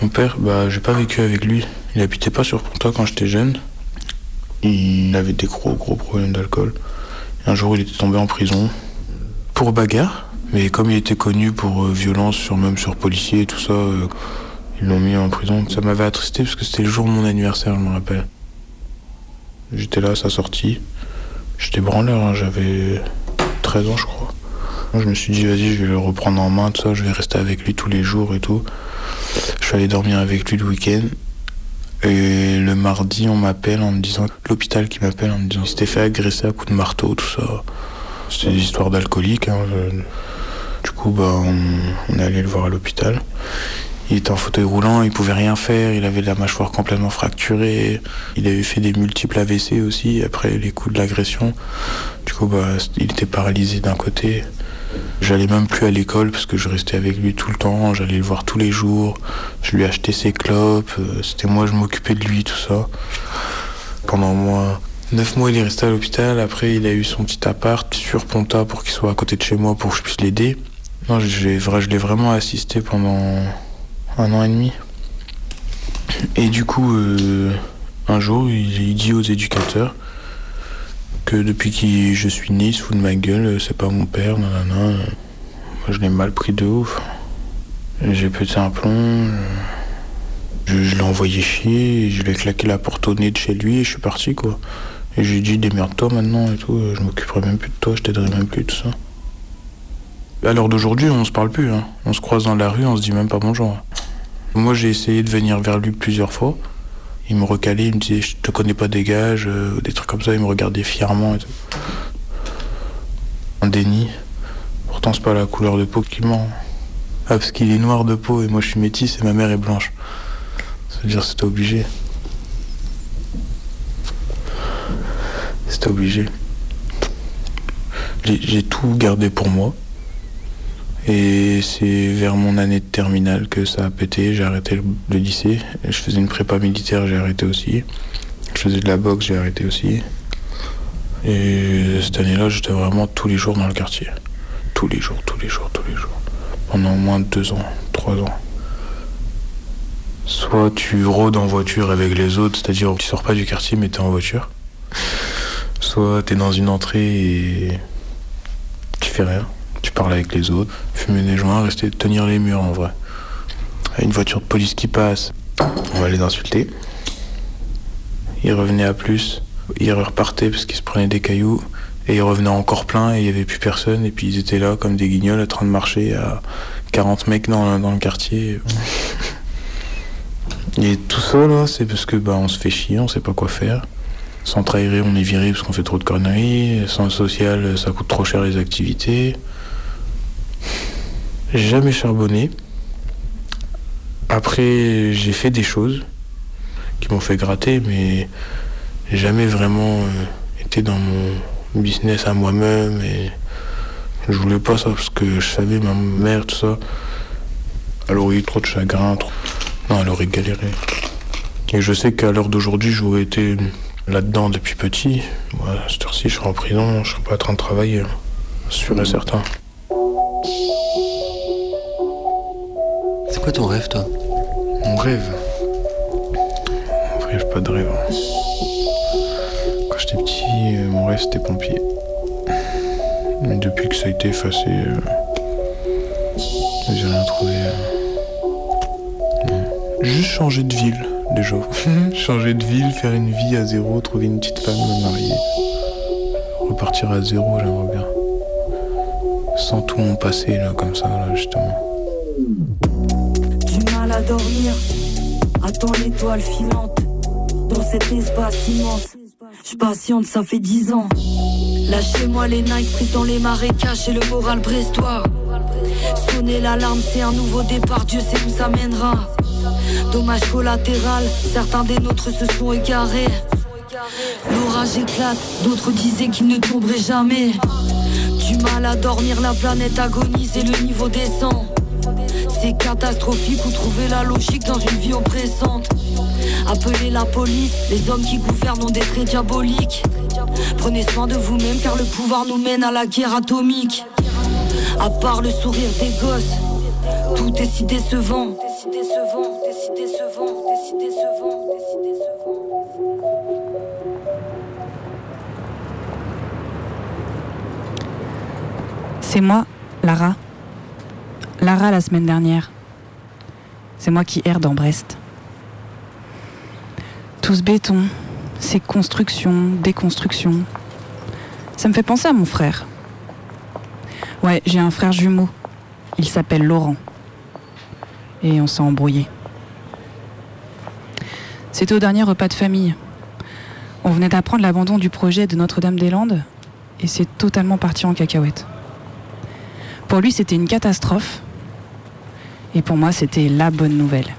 mon père, bah, j'ai pas vécu avec lui. Il habitait pas sur Ponta quand j'étais jeune. Il avait des gros, gros problèmes d'alcool. Un jour, il était tombé en prison pour bagarre. Mais comme il était connu pour euh, violence, sur, même sur policiers et tout ça, euh, ils l'ont mis en prison. Ça m'avait attristé parce que c'était le jour de mon anniversaire, je me rappelle. J'étais là à sa sortie. J'étais branleur, hein, j'avais 13 ans, je crois. Je me suis dit, vas-y, je vais le reprendre en main, tout ça, je vais rester avec lui tous les jours et tout. Je suis allé dormir avec lui le week-end. Et le mardi, on m'appelle en me disant, l'hôpital qui m'appelle en me disant, qu'il s'était fait agresser à coups de marteau, tout ça. C'était des histoires d'alcooliques. hein, Du coup, bah, on, on est allé le voir à l'hôpital. Il était en fauteuil roulant, il pouvait rien faire, il avait la mâchoire complètement fracturée, il avait fait des multiples AVC aussi après les coups de l'agression. Du coup, bah, il était paralysé d'un côté. J'allais même plus à l'école parce que je restais avec lui tout le temps, j'allais le voir tous les jours, je lui achetais ses clopes, euh, c'était moi, je m'occupais de lui, tout ça. Pendant moi, neuf mois, il est resté à l'hôpital, après il a eu son petit appart sur Ponta pour qu'il soit à côté de chez moi pour que je puisse l'aider. Non, je l'ai vraiment assisté pendant un an et demi. Et du coup, euh, un jour, il dit aux éducateurs depuis que je suis né, il se fout de ma gueule, euh, c'est pas mon père, nanana. Moi, je l'ai mal pris de ouf. J'ai pété un plomb. euh, Je, l'ai envoyé chier, je lui ai claqué la porte au nez de chez lui et je suis parti, quoi. Et je lui ai dit, démerde-toi maintenant et tout, euh, je m'occuperai même plus de toi, je t'aiderai même plus, tout ça. À l'heure d'aujourd'hui, on se parle plus, hein. On se croise dans la rue, on se dit même pas bonjour. Moi, j'ai essayé de venir vers lui plusieurs fois. Il me recalait, il me disait Je te connais pas, dégage, euh, des trucs comme ça. Il me regardait fièrement et. Un déni. Pourtant, c'est pas la couleur de peau qui ment. Ah, parce qu'il est noir de peau et moi je suis métisse et ma mère est blanche. Ça veut dire c'était obligé. C'était obligé. J'ai tout gardé pour moi. Et c'est vers mon année de terminale que ça a pété. J'ai arrêté le, lycée. Je faisais une prépa militaire, j'ai arrêté aussi. Je faisais de la boxe, j'ai arrêté aussi. Et cette année-là, j'étais vraiment tous les jours dans le quartier. Tous les jours, tous les jours, tous les jours. Pendant au moins deux ans, trois ans. Soit tu rôdes en voiture avec les autres, c'est-à-dire tu sors pas du quartier mais t'es en voiture. Soit t'es dans une entrée et tu fais rien. Tu parles avec les autres, fumer des joints, rester tenir les murs en vrai. Une voiture de police qui passe, on va les insulter. Ils revenaient à plus, ils repartaient parce qu'ils se prenaient des cailloux. Et ils revenaient encore plein et il n'y avait plus personne. Et puis ils étaient là comme des guignols en train de marcher à 40 mecs dans, dans le quartier. Et tout ça, là, c'est parce que bah, on se fait chier, on sait pas quoi faire. Centre aéré, on est viré parce qu'on fait trop de conneries. Centre social, ça coûte trop cher les activités. Jamais charbonné. Après, j'ai fait des choses qui m'ont fait gratter, mais jamais vraiment euh, été dans mon business à moi-même. Et je voulais pas ça parce que je savais ma mère, tout ça. Elle aurait eu trop de chagrin. trop- Non, elle aurait galéré. Et je sais qu'à l'heure d'aujourd'hui, j'aurais été là-dedans depuis petit. Moi, cette heure-ci, je serais en prison, je serais pas en train de travailler. hein. Sûr et certain. C'est quoi ton rêve, toi Mon rêve vrai, j'ai pas de rêve. hein. Quand j'étais petit, euh, mon rêve c'était pompier. Mais depuis que ça a été effacé, euh, j'ai rien trouvé. euh. Juste changer de ville, déjà. <laughs> changer de ville, faire une vie à zéro, trouver une petite femme, me marier. Repartir à zéro, j'aimerais bien. Sans tout mon passé, là, comme ça, là, justement. À dormir, attends l'étoile filante dans cet espace immense. Je patiente, ça fait dix ans. Lâchez-moi les Nike prises dans les marécages et le moral brestois. Sonner l'alarme, c'est un nouveau départ, Dieu sait où ça mènera. Dommage collatéral, certains des nôtres se sont égarés. L'orage éclate, d'autres disaient qu'il ne tomberait jamais. Du mal à dormir, la planète agonise et le niveau descend. C'est catastrophique ou trouver la logique dans une vie oppressante. Appelez la police, les hommes qui gouvernent ont des traits diaboliques. Prenez soin de vous-même car le pouvoir nous mène à la guerre atomique. À part le sourire des gosses, tout est si décevant. C'est moi, Lara. Lara la semaine dernière. C'est moi qui erre dans Brest. Tout ce béton, ces constructions, déconstructions. Ça me fait penser à mon frère. Ouais, j'ai un frère jumeau. Il s'appelle Laurent. Et on s'est embrouillé. C'était au dernier repas de famille. On venait d'apprendre l'abandon du projet de Notre-Dame-des-Landes et c'est totalement parti en cacahuète. Pour lui, c'était une catastrophe. Et pour moi, c'était la bonne nouvelle.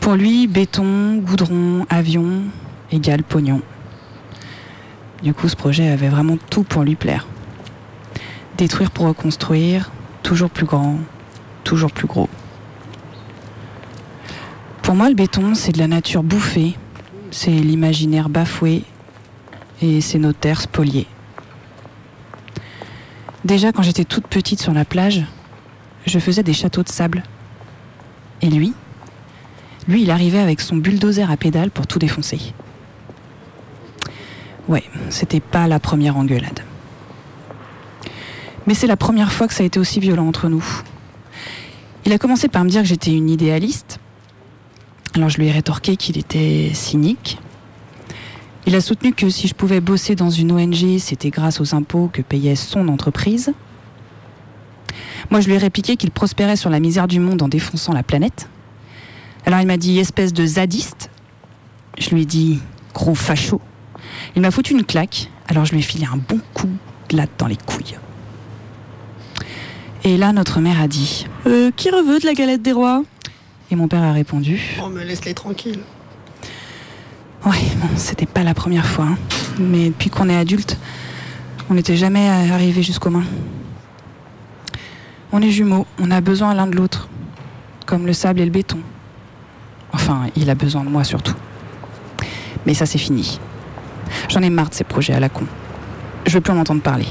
Pour lui, béton, goudron, avion égale pognon. Du coup, ce projet avait vraiment tout pour lui plaire. Détruire pour reconstruire, toujours plus grand, toujours plus gros. Pour moi, le béton, c'est de la nature bouffée, c'est l'imaginaire bafoué et c'est nos terres spoliées. Déjà, quand j'étais toute petite sur la plage, je faisais des châteaux de sable. Et lui, lui, il arrivait avec son bulldozer à pédale pour tout défoncer. Ouais, c'était pas la première engueulade. Mais c'est la première fois que ça a été aussi violent entre nous. Il a commencé par me dire que j'étais une idéaliste. Alors je lui ai rétorqué qu'il était cynique. Il a soutenu que si je pouvais bosser dans une ONG, c'était grâce aux impôts que payait son entreprise. Moi, je lui ai répliqué qu'il prospérait sur la misère du monde en défonçant la planète. Alors il m'a dit espèce de zadiste. Je lui ai dit gros facho. Il m'a foutu une claque, alors je lui ai filé un bon coup de latte dans les couilles. Et là, notre mère a dit Euh, qui reveut de la galette des rois? Et mon père a répondu On me laisse les tranquilles. Ouais, bon, c'était pas la première fois. hein. Mais depuis qu'on est adulte, on n'était jamais arrivé jusqu'aux mains. On est jumeaux, on a besoin l'un de l'autre. Comme le sable et le béton. Enfin, il a besoin de moi surtout. Mais ça, c'est fini. J'en ai marre de ces projets à la con. Je veux plus en entendre parler.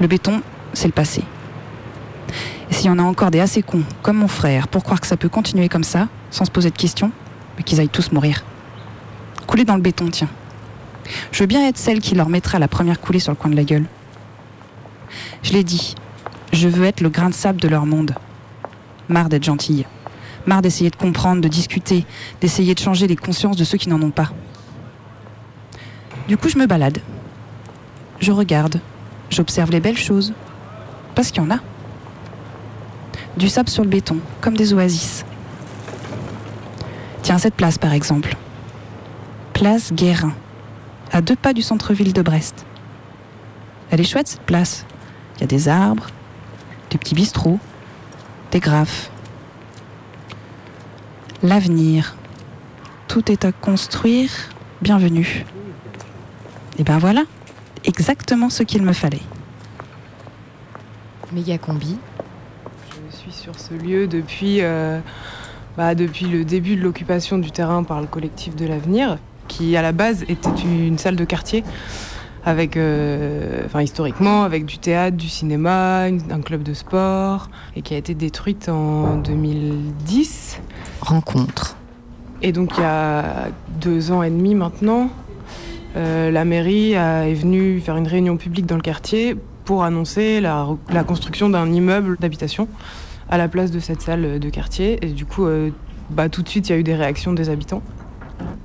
Le béton, c'est le passé. Et s'il y en a encore des assez cons, comme mon frère, pour croire que ça peut continuer comme ça, sans se poser de questions, mais qu'ils aillent tous mourir. Couler dans le béton, tiens. Je veux bien être celle qui leur mettra la première coulée sur le coin de la gueule. Je l'ai dit, je veux être le grain de sable de leur monde. Marre d'être gentille. Marre d'essayer de comprendre, de discuter, d'essayer de changer les consciences de ceux qui n'en ont pas. Du coup, je me balade. Je regarde. J'observe les belles choses. Parce qu'il y en a. Du sable sur le béton, comme des oasis. Tiens, cette place par exemple. Place Guérin, à deux pas du centre-ville de Brest. Elle est chouette cette place. Il y a des arbres, des petits bistrots, des graphes. L'avenir. Tout est à construire. Bienvenue. Et ben voilà, exactement ce qu'il me fallait. Méga combi. Je suis sur ce lieu depuis, euh, bah, depuis le début de l'occupation du terrain par le collectif de l'avenir, qui à la base était une salle de quartier, avec, euh, enfin historiquement, avec du théâtre, du cinéma, une- un club de sport, et qui a été détruite en 2010. Rencontre. Et donc il y a deux ans et demi maintenant, euh, la mairie a- est venue faire une réunion publique dans le quartier pour annoncer la, la construction d'un immeuble d'habitation à la place de cette salle de quartier. Et du coup, euh, bah, tout de suite, il y a eu des réactions des habitants.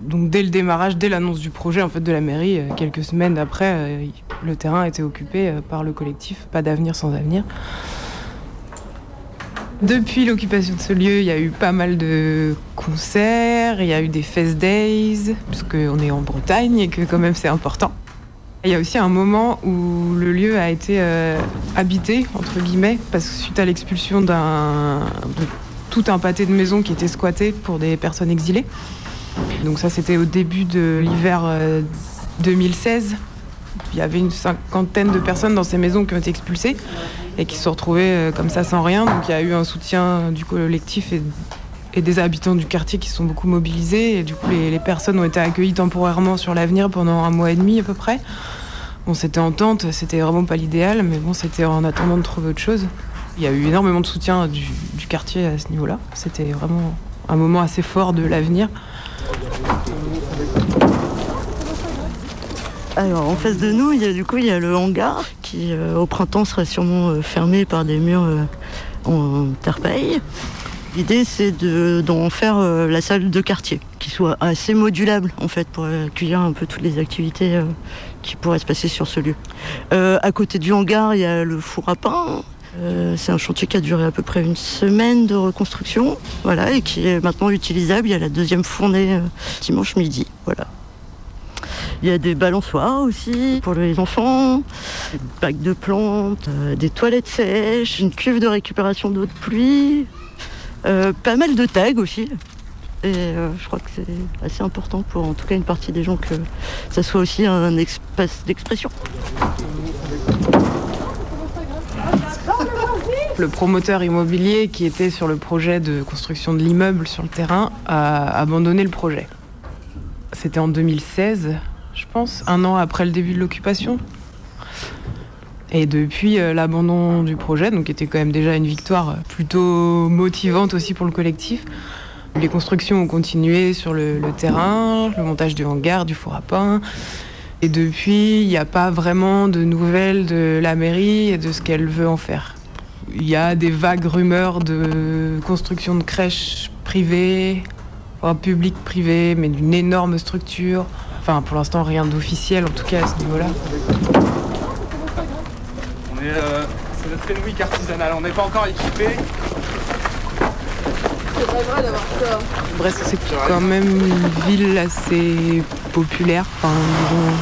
Donc dès le démarrage, dès l'annonce du projet en fait, de la mairie, euh, quelques semaines après, euh, le terrain a été occupé euh, par le collectif Pas d'avenir sans avenir. Depuis l'occupation de ce lieu, il y a eu pas mal de concerts, il y a eu des fest days, parce qu'on est en Bretagne et que quand même c'est important. Il y a aussi un moment où le lieu a été habité, entre guillemets, parce que suite à l'expulsion d'un, tout un pâté de maisons qui était squatté pour des personnes exilées. Donc ça c'était au début de l'hiver euh, 2016. Il y avait une cinquantaine de personnes dans ces maisons qui ont été expulsées et qui se sont retrouvées euh, comme ça sans rien. Donc il y a eu un soutien du collectif et, des habitants du quartier qui se sont beaucoup mobilisés. Et du coup les, personnes ont été accueillies temporairement sur l'avenir pendant un mois et demi à peu près. Bon c'était en tente, c'était vraiment pas l'idéal, mais bon c'était en attendant de trouver autre chose. Il y a eu énormément de soutien du quartier à ce niveau-là. C'était vraiment un moment assez fort de l'avenir. Alors en face de nous, il y a du coup il le hangar qui euh, au printemps sera sûrement euh, fermé par des murs euh, en terre paille. L'idée c'est de- d'en faire la salle de quartier, qui soit assez modulable en fait pour accueillir un peu toutes les activités qui pourraient se passer sur ce lieu. À côté du hangar, il y a le four à pain. Euh, c'est un chantier qui a duré à peu près une semaine de reconstruction, voilà, et qui est maintenant utilisable. Il y a la deuxième fournée euh, dimanche midi, voilà. Il y a des balançoires aussi pour les enfants, des bacs de plantes, euh, des toilettes sèches, une cuve de récupération d'eau de pluie, pas mal de tags aussi. Et je crois que c'est assez important pour en tout cas une partie des gens que ça soit aussi un espace d'expression. Le promoteur immobilier qui était sur le projet de construction de l'immeuble sur le terrain a abandonné le projet. C'était en 2016, je pense, un an après le début de l'occupation. Et depuis euh, l'abandon du projet, donc qui était quand même déjà une victoire plutôt motivante aussi pour le collectif, les constructions ont continué sur le, le terrain, le montage du hangar, du four à pain. Et depuis, il n'y a pas vraiment de nouvelles de la mairie et de ce qu'elle veut en faire. Il y a des vagues rumeurs de construction de crèches privées, enfin publiques privées, mais d'une énorme structure. Enfin, pour l'instant, rien d'officiel, en tout cas à ce niveau-là. On est, euh, c'est notre Fenwick artisanal, on n'est pas encore équipé. C'est pas vrai d'avoir ça. Brest, c'est quand même une ville assez populaire. Enfin, disons,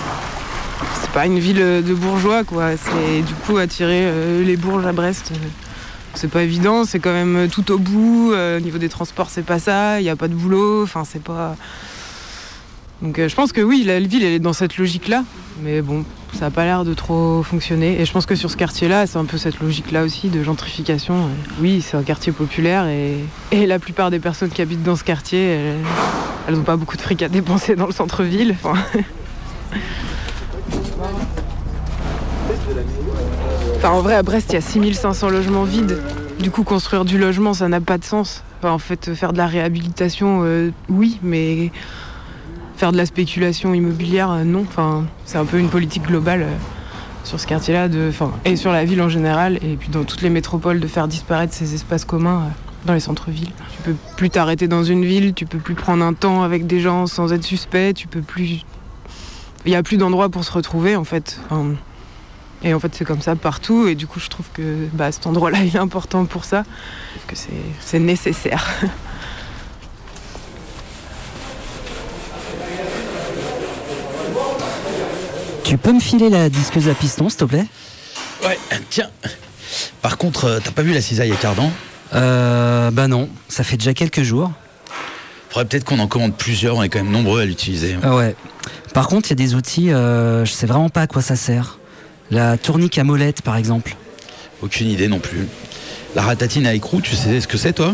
c'est pas une ville de bourgeois, quoi. C'est du coup attirer euh, les bourges à Brest. euh, C'est pas évident, c'est quand même tout au bout. euh, au niveau des transports, c'est pas ça. Il n'y a pas de boulot. Enfin, c'est pas. Donc, euh, je pense que oui, la ville, elle est dans cette logique-là. Mais bon, ça n'a pas l'air de trop fonctionner. Et je pense que sur ce quartier-là, c'est un peu cette logique-là aussi de gentrification. Euh, Oui, c'est un quartier populaire et, et la plupart des personnes qui habitent dans ce quartier, elles- n'ont pas beaucoup de fric à dépenser dans le centre-ville. Enfin, en vrai, à Brest, il y a 6500 logements vides. Du coup, construire du logement, ça n'a pas de sens. En fait, faire de la réhabilitation, euh, oui, mais faire de la spéculation immobilière, euh, non. C'est un peu une politique globale euh, sur ce quartier-là, de, enfin, et sur la ville en général, et puis dans toutes les métropoles, de faire disparaître ces espaces communs dans les centres-villes. Tu peux plus t'arrêter dans une ville, tu peux plus prendre un temps avec des gens sans être suspect, tu peux plus. Il n'y a plus d'endroit pour se retrouver, en fait. Et en fait, c'est comme ça partout. Et du coup, je trouve que bah, cet endroit-là, <laughs> il est important pour ça. que c'est nécessaire. <laughs> Tu peux me filer la disqueuse à piston, s'il te plaît? Ouais, tiens. Par contre, euh, t'as pas vu la cisaille à cardan? Euh. Bah non, ça fait déjà quelques jours. Faudrait peut-être qu'on en commande plusieurs, on est quand même nombreux à l'utiliser. Ah ouais. Par contre, il y a des outils, euh, je sais vraiment pas à quoi ça sert. La tournique à molette, par exemple. Aucune idée non plus. La ratatine à écrou, tu sais ce que c'est toi?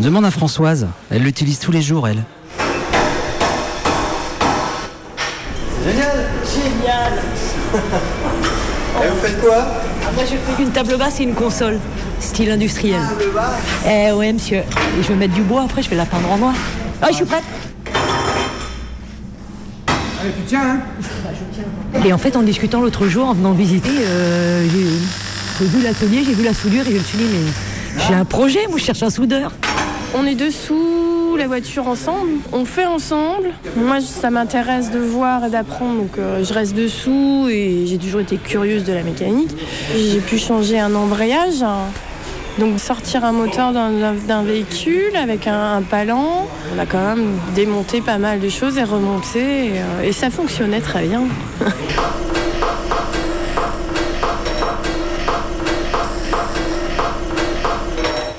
Demande à Françoise, elle l'utilise tous les jours, elle. Génial Génial <laughs> Et vous faites quoi? Ah, Moi, je fais une table basse et une console, style industriel. Eh ouais, monsieur. Et je vais mettre du bois, après, je vais la peindre en noir. Ah, je suis prête Allez, tu tiens, hein Et en fait, en discutant l'autre jour, en venant visiter, euh, j'ai vu l'atelier, j'ai vu la soudure et je me suis dit, mais j'ai un projet, moi, je cherche un soudeur. On est dessous la voiture ensemble, on fait ensemble. Moi, ça m'intéresse de voir et d'apprendre, donc euh, je reste dessous et j'ai toujours été curieuse de la mécanique. J'ai pu changer un embrayage, donc sortir un moteur d'un- véhicule avec un, un palan. On a quand même démonté pas mal de choses et remonté et, euh, et ça fonctionnait très bien.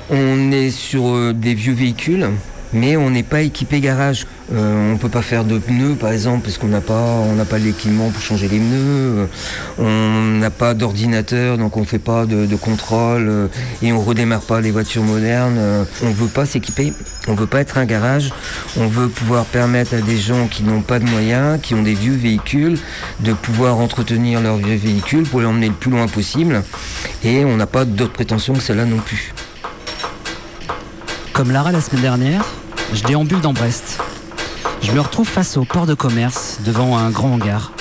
On est sur euh, des vieux véhicules, mais on n'est pas équipé garage. Euh, on peut pas faire de pneus, par exemple, parce qu'on n'a pas, l'équipement pour changer les pneus. Euh, On n'a pas d'ordinateur, donc on fait pas de, contrôle euh, et on redémarre pas les voitures modernes. On veut pas s'équiper. On veut pas être un garage. On veut pouvoir permettre à des gens qui n'ont pas de moyens, qui ont des vieux véhicules, de pouvoir entretenir leurs vieux véhicules pour les emmener le plus loin possible. Et on n'a pas d'autres prétentions que celle-là non plus. Comme Lara la semaine dernière, je déambule dans Brest. Je me retrouve face au port de commerce, devant un grand hangar.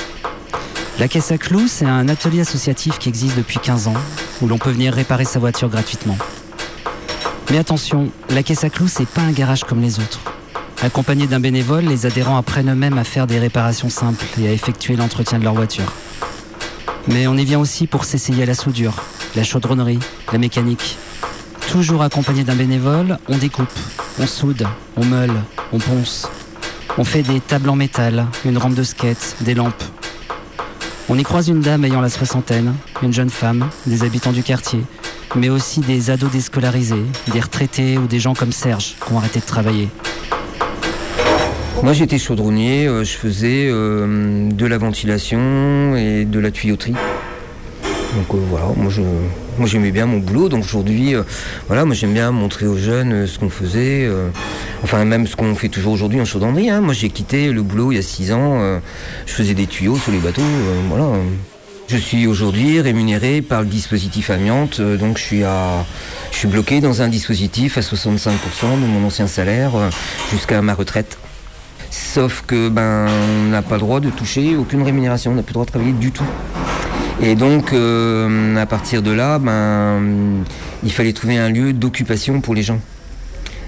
La Caisse à Clous, c'est un atelier associatif qui existe depuis 15 ans, où l'on peut venir réparer sa voiture gratuitement. Mais attention, la Caisse à Clous, c'est pas un garage comme les autres. Accompagnés d'un bénévole, les adhérents apprennent eux-mêmes à faire des réparations simples et à effectuer l'entretien de leur voiture. Mais on y vient aussi pour s'essayer à la soudure, la chaudronnerie, la mécanique. Toujours accompagné d'un bénévole, on découpe, on soude, on meule, on ponce. On fait des tables en métal, une rampe de skate, des lampes. On y croise une dame ayant la soixantaine, une jeune femme, des habitants du quartier, mais aussi des ados déscolarisés, des retraités ou des gens comme Serge qui ont arrêté de travailler. Moi j'étais chaudronnier, euh, je faisais euh, de la ventilation et de la tuyauterie. Donc euh, voilà, moi je moi j'aimais bien mon boulot, donc aujourd'hui voilà, moi j'aime bien montrer aux jeunes ce qu'on faisait, enfin même ce qu'on fait toujours aujourd'hui en chaudronnerie. hein. Moi j'ai quitté le boulot il y a six ans, euh, je faisais des tuyaux sur les bateaux, euh, voilà. Je suis aujourd'hui rémunéré par le dispositif amiante, euh, donc je suis bloqué dans un dispositif à 65% de mon ancien salaire jusqu'à ma retraite. Sauf que ben on n'a pas le droit de toucher aucune rémunération, on n'a plus le droit de travailler du tout. Et donc à partir de là, ben il fallait trouver un lieu d'occupation pour les gens.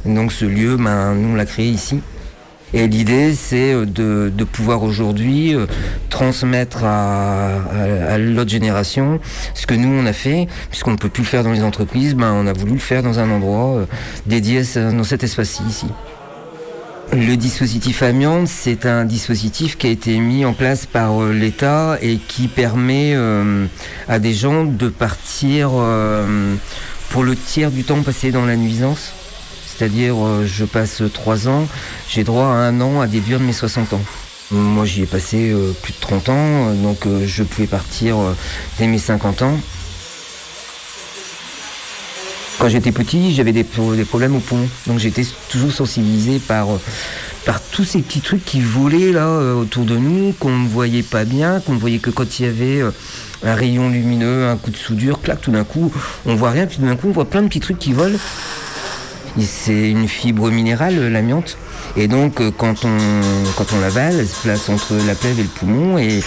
Donc ce lieu, ben nous on l'a créé ici. Et l'idée, c'est euh, de, pouvoir aujourd'hui euh, transmettre à, l'autre génération ce que nous on a fait, puisqu'on ne peut plus le faire dans les entreprises, ben on a voulu le faire dans un endroit euh, dédié dans cet espace-ci ici. Le dispositif amiante, c'est un dispositif qui a été mis en place par l'État et qui permet à des gens de partir pour le tiers du temps passé dans la nuisance. C'est-à-dire, euh, je passe trois ans, j'ai droit à un an à déduire de mes 60 ans. Moi, j'y ai passé euh, plus de 30 ans, euh, donc je pouvais partir dès mes 50 ans. Quand j'étais petit, j'avais des, pro- des problèmes au poumon. Donc j'étais toujours sensibilisé par, tous ces petits trucs qui volaient là autour de nous, qu'on ne voyait pas bien, qu'on ne voyait que quand il y avait un rayon lumineux, un coup de soudure, clac, tout d'un coup, on voit rien, puis tout d'un coup, on voit plein de petits trucs qui volent. C'est une fibre minérale, euh, l'amiante. Et donc, euh, quand on, quand on l'avale, elle se place entre la plèvre et le poumon et,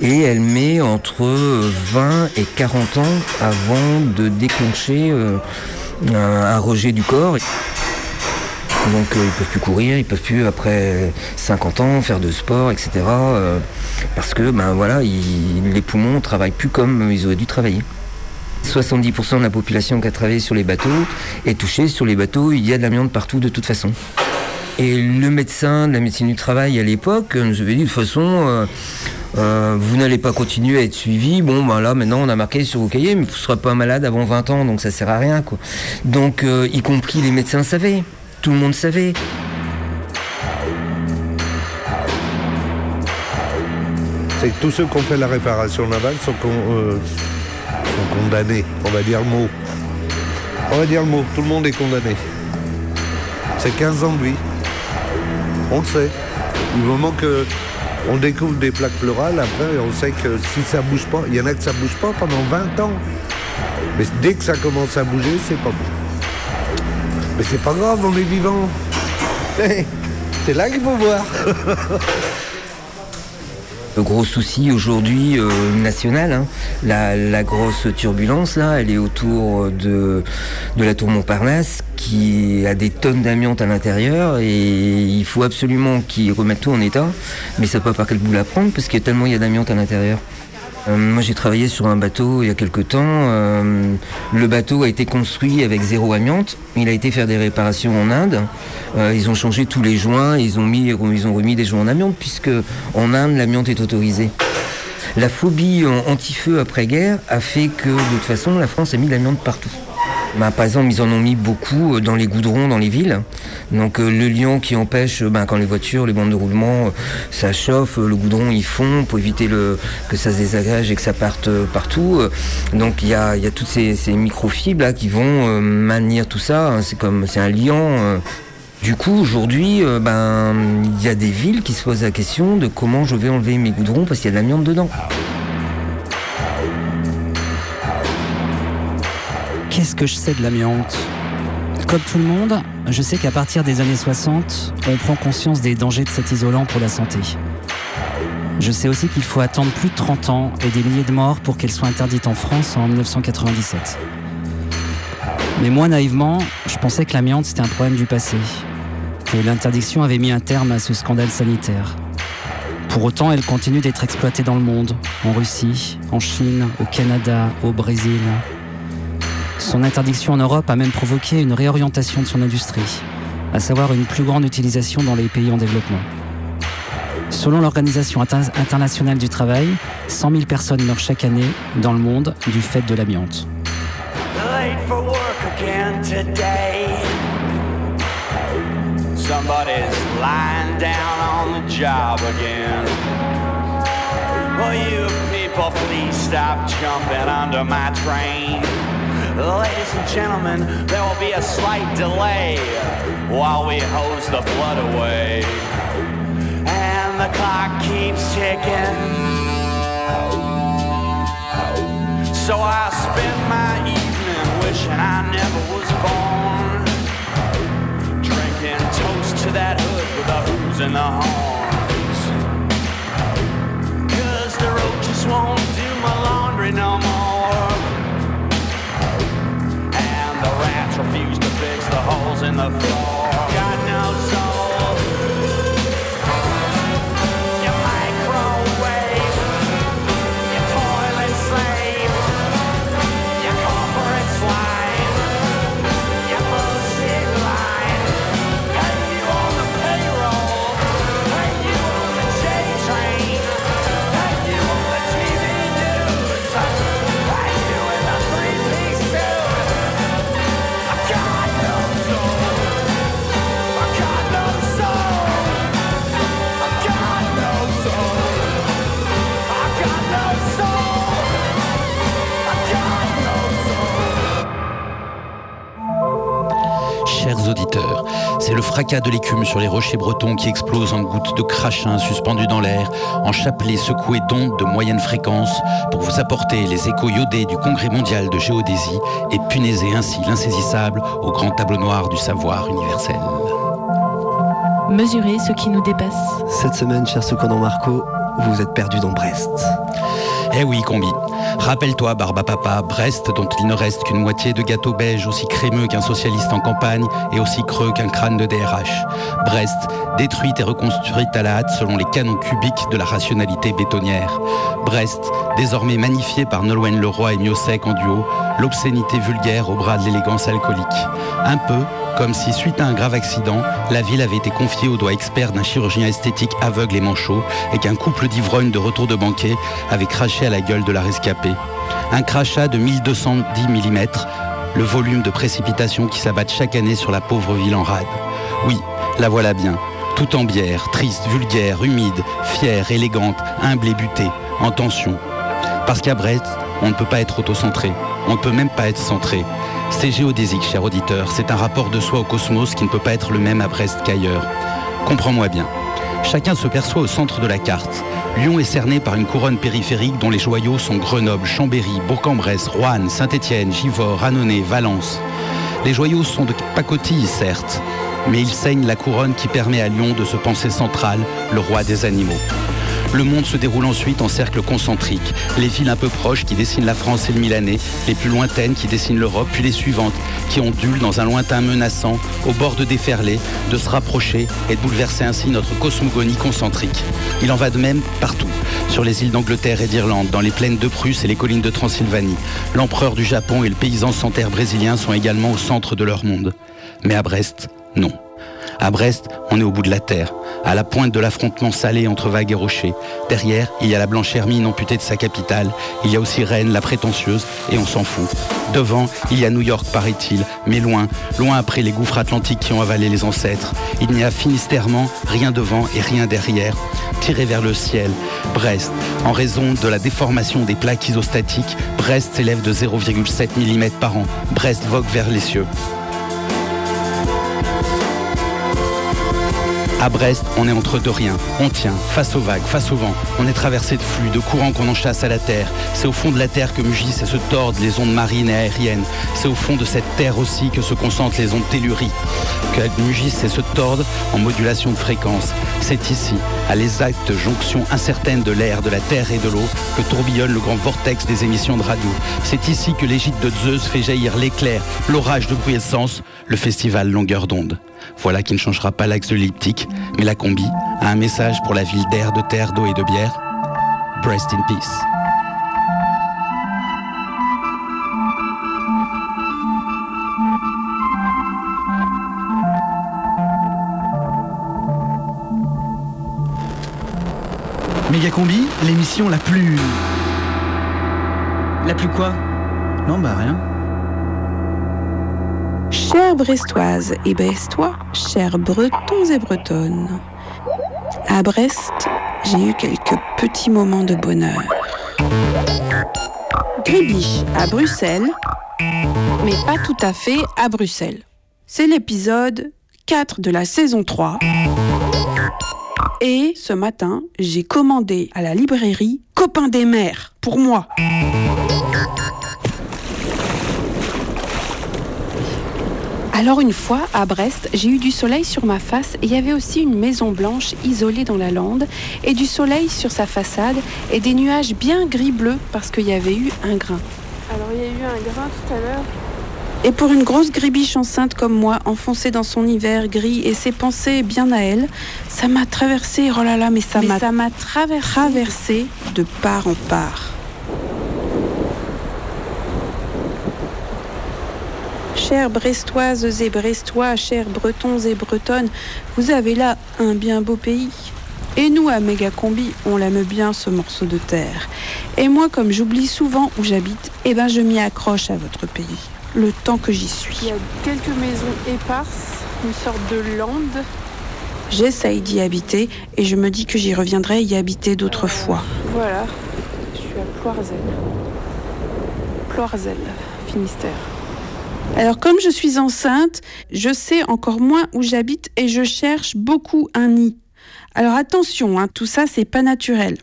elle met entre euh, 20 et 40 ans avant de déclencher euh, un, rejet du corps. Donc, euh, ils peuvent plus courir, ils peuvent plus, après 50 ans, faire de sport, etc. euh, parce que, ben voilà, les poumons travaillent plus comme ils auraient dû travailler. 70% de la population qui a travaillé sur les bateaux est touchée. Sur les bateaux, il y a de l'amiante partout de toute façon. Et le médecin de la médecine du travail à l'époque nous avait dit de toute façon, euh, Euh, vous n'allez pas continuer à être suivi. Bon, ben là, maintenant, on a marqué sur vos cahiers, mais vous ne serez pas malade avant 20 ans, donc ça sert à rien. Donc, euh, y compris les médecins savaient. Tout le monde savait. C'est tous ceux qui ont fait la réparation navale sont, condamnés. On va dire le mot. On va dire le mot. Tout le monde est condamné. C'est 15 ans de vie. On le sait. Du moment que on découvre des plaques pleurales, après, on sait que si ça bouge pas, il y en a que ça bouge pas pendant 20 ans. Mais dès que ça commence à bouger, c'est pas bon. Mais c'est pas grave, on est vivant. <laughs> C'est là qu'il faut voir. <laughs> Gros souci aujourd'hui euh, national, hein, la, grosse turbulence là, elle est autour de, la tour Montparnasse qui a des tonnes d'amiante à l'intérieur et il faut absolument qu'ils remettent tout en état, mais ça pas par quel bout la prendre parce qu'il y a tellement d'amiante à l'intérieur. Euh, moi j'ai travaillé sur un bateau il y a quelque temps. euh, le bateau a été construit avec zéro amiante. Il a été faire des réparations en Inde. Euh, ils ont changé tous les joints. Ils ont mis, ils ont remis des joints en amiante puisque en Inde l'amiante est autorisée. La phobie anti-feu après-guerre a fait que de toute façon la France a mis de l'amiante partout. Bah, par exemple, ils en ont mis beaucoup euh, dans les goudrons, dans les villes. Donc euh, le lion qui empêche, euh, ben, quand les voitures, les bandes de roulement, ça chauffe, le goudron il fond pour éviter que ça se désagrège et que ça parte partout. Donc il y a, toutes ces, microfibres là qui vont maintenir tout ça. hein. C'est comme c'est un euh. Du coup, aujourd'hui, ben, il y a des villes qui se posent la question de comment je vais enlever mes goudrons parce qu'il y a de l'amiante dedans. Qu'est-ce que je sais de l'amiante? Comme tout le monde, je sais qu'à partir des années 60, on prend conscience des dangers de cet isolant pour la santé. Je sais aussi qu'il faut attendre plus de 30 ans et des milliers de morts pour qu'elle soit interdite en France en 1997. Mais moi, naïvement, je pensais que l'amiante c'était un problème du passé, que l'interdiction avait mis un terme à ce scandale sanitaire. Pour autant, elle continue d'être exploitée dans le monde, en Russie, en Chine, au Canada, au Brésil. Son interdiction en Europe a même provoqué une réorientation de son industrie, à savoir une plus grande utilisation dans les pays en développement. Selon l'Organisation Inter- internationale du travail, 100 000 personnes meurent chaque année dans le monde du fait de l'amiante. Ladies and gentlemen, there will be a slight delay while we hose the blood away. And the clock keeps ticking. So I spend my evening wishing I never was born. Drinking toast to that hood with the hooves and the horns. Refuse to fix the holes in the floor. C'est le fracas de l'écume sur les rochers bretons qui explose en gouttes de crachin suspendues dans l'air, en chapelets secoués d'ondes de moyenne fréquence, pour vous apporter les échos iodés du Congrès mondial de géodésie et punaiser ainsi l'insaisissable au grand tableau noir du savoir universel. Mesurer ce qui nous dépasse. Cette semaine, cher Secondant Marco, vous êtes perdu dans Brest. Eh oui, combi. Rappelle-toi, Barba Papa, Brest, dont il ne reste qu'une moitié de gâteau beige aussi crémeux qu'un socialiste en campagne et aussi creux qu'un crâne de DRH. Brest, détruite et reconstruite à la hâte selon les canons cubiques de la rationalité bétonnière. Brest, désormais magnifié par Nolwenn Leroy et Miossec en duo, l'obscénité vulgaire au bras de l'élégance alcoolique. Un peu comme si, suite à un grave accident, la ville avait été confiée aux doigts experts d'un chirurgien esthétique aveugle et manchot et qu'un couple d'ivrognes de retour de banquet avait craché à la gueule de la rescapée. Un crachat de 1210 mm, le volume de précipitations qui s'abattent chaque année sur la pauvre ville en rade. Oui, la voilà bien, tout en bière, triste, vulgaire, humide, fière, élégante, humble et butée, en tension. Parce qu'à Brest, on ne peut pas être autocentré, on ne peut même pas être centré. C'est géodésique, cher auditeur, c'est un rapport de soi au cosmos qui ne peut pas être le même à Brest qu'ailleurs. Comprends-moi bien. Chacun se perçoit au centre de la carte. Lyon est cerné par une couronne périphérique dont les joyaux sont Grenoble, Chambéry, Bourg-en-Bresse, Roanne, Saint-Étienne, Givors, Annonay, Valence. Les joyaux sont de pacotille, certes, mais ils saignent la couronne qui permet à Lyon de se penser central, le roi des animaux. Le monde se déroule ensuite en cercle concentrique. Les villes un peu proches qui dessinent la France et le Milanais, les plus lointaines qui dessinent l'Europe, puis les suivantes qui ondulent dans un lointain menaçant, au bord de déferler, de se rapprocher et de bouleverser ainsi notre cosmogonie concentrique. Il en va de même partout, sur les îles d'Angleterre et d'Irlande, dans les plaines de Prusse et les collines de Transylvanie. L'empereur du Japon et le paysan sans terre brésilien sont également au centre de leur monde. Mais à Brest, non. À Brest, on est au bout de la terre, à la pointe de l'affrontement salé entre vagues et rochers. Derrière, il y a la blanche hermine amputée de sa capitale. Il y a aussi Rennes, la prétentieuse, et on s'en fout. Devant, il y a New York, paraît-il, mais loin, loin après les gouffres atlantiques qui ont avalé les ancêtres. Il n'y a finistèrement rien devant et rien derrière. Tiré vers le ciel, Brest, en raison de la déformation des plaques isostatiques, Brest s'élève de 0,7 mm par an. Brest vogue vers les cieux. À Brest, on est entre deux riens. On tient, face aux vagues, face au vent. On est traversé de flux, de courants qu'on en chasse à la terre. C'est au fond de la terre que mugissent et se tordent les ondes marines et aériennes. C'est au fond de cette terre aussi que se concentrent les ondes telluries. Qu'elles mugissent et se tordent en modulation de fréquence. C'est ici, à l'exacte jonction incertaine de l'air, de la terre et de l'eau, que tourbillonne le grand vortex des émissions de radio. C'est ici que l'égide de Zeus fait jaillir l'éclair, l'orage de bruit et de le festival longueur d'onde. Voilà qui ne changera pas l'axe de l'elliptique, mais la combi a un message pour la ville d'air, de terre, d'eau et de bière. Brest in peace. Méga Combi, l'émission la plus. La plus quoi? Non, bah rien. Chers Brestoises et Brestois, chers Bretons et Bretonnes, à Brest, j'ai eu quelques petits moments de bonheur. Gribiche à Bruxelles, mais pas tout à fait à Bruxelles. C'est l'épisode 4 de la saison 3. Et ce matin, j'ai commandé à la librairie Copain des mers pour moi. Alors une fois, à Brest, j'ai eu du soleil sur ma face et il y avait aussi une maison blanche isolée dans la lande et du soleil sur sa façade et des nuages bien gris-bleu parce qu'il y avait eu un grain. Alors il y a eu un grain tout à l'heure. Et pour une grosse gribiche enceinte comme moi, enfoncée dans son hiver gris et ses pensées bien à elle, ça m'a traversé, oh là là, mais ça m'a ça m'a traversé. traversé de part en part. Chères Brestoises et Brestois, chers Bretons et Bretonnes, vous avez là un bien beau pays. Et nous, à Mégacombi, on l'aime bien ce morceau de terre. Et moi, comme j'oublie souvent où j'habite, eh ben je m'y accroche à votre pays, le temps que j'y suis. Il y a quelques maisons éparses, une sorte de lande. J'essaye d'y habiter et je me dis que j'y reviendrai y habiter d'autres fois. Voilà, je suis à Ploirzel. Ploirzel, Finistère. Alors comme je suis enceinte, je sais encore moins où j'habite et je cherche beaucoup un nid. Alors attention, hein, tout ça c'est pas naturel.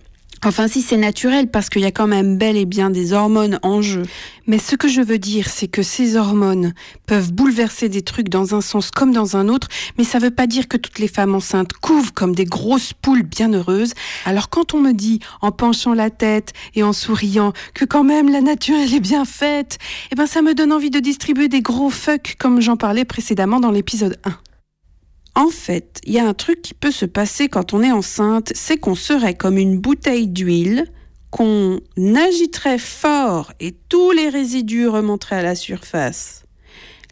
Enfin si c'est naturel parce qu'il y a quand même bel et bien des hormones en jeu. Mais ce que je veux dire c'est que ces hormones peuvent bouleverser des trucs dans un sens comme dans un autre, mais ça veut pas dire que toutes les femmes enceintes couvent comme des grosses poules bien heureuses. Alors quand on me dit en penchant la tête et en souriant que quand même la nature elle est bien faite, eh ben ça me donne envie de distribuer des gros fuck comme j'en parlais précédemment dans l'épisode 1. En fait, il y a un truc qui peut se passer quand on est enceinte, c'est qu'on serait comme une bouteille d'huile qu'on agiterait fort et tous les résidus remonteraient à la surface.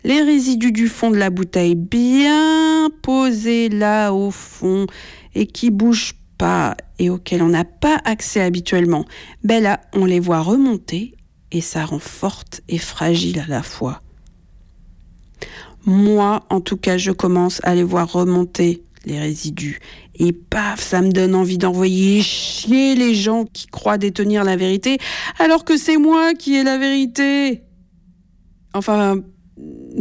Les résidus du fond de la bouteille bien posés là au fond et qui bougent pas et auxquels on n'a pas accès habituellement, ben là, on les voit remonter et ça rend forte et fragile à la fois. Moi, en tout cas, je commence à les voir remonter les résidus. Et paf, ça me donne envie d'envoyer chier les gens qui croient détenir la vérité, alors que c'est moi qui ai la vérité. Enfin,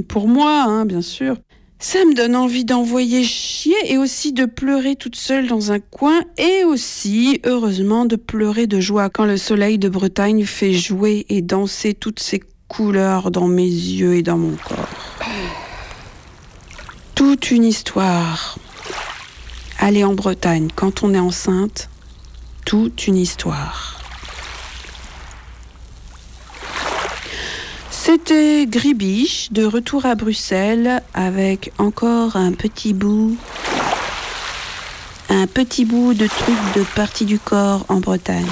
pour moi, hein, bien sûr. Ça me donne envie d'envoyer chier et aussi de pleurer toute seule dans un coin et aussi, heureusement, de pleurer de joie quand le soleil de Bretagne fait jouer et danser toutes ses couleurs dans mes yeux et dans mon corps. Toute une histoire. Aller en Bretagne quand on est enceinte, toute une histoire. C'était Gribiche de retour à Bruxelles avec encore un petit bout, un petit bout de truc de partie du corps en Bretagne.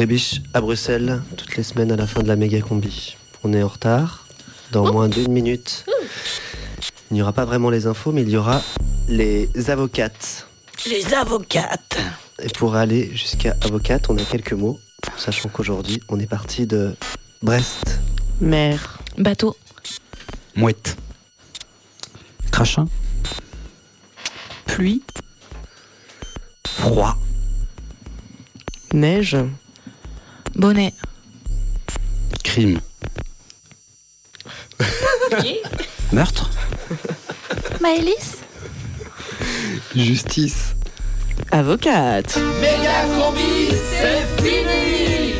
Grébiche à Bruxelles, toutes les semaines à la fin de la méga combi. On est en retard. Dans moins d'une minute, il n'y aura pas vraiment les infos, mais il y aura les avocates. Les avocates. Et pour aller jusqu'à avocate, on a quelques mots, sachant qu'aujourd'hui, on est parti de Brest. Mer. Bateau. Mouette. Crachin. Pluie. Froid. Neige. Bonnet. Crime. Meurtre. Maëlys Justice. Avocate. Méga combi, c'est fini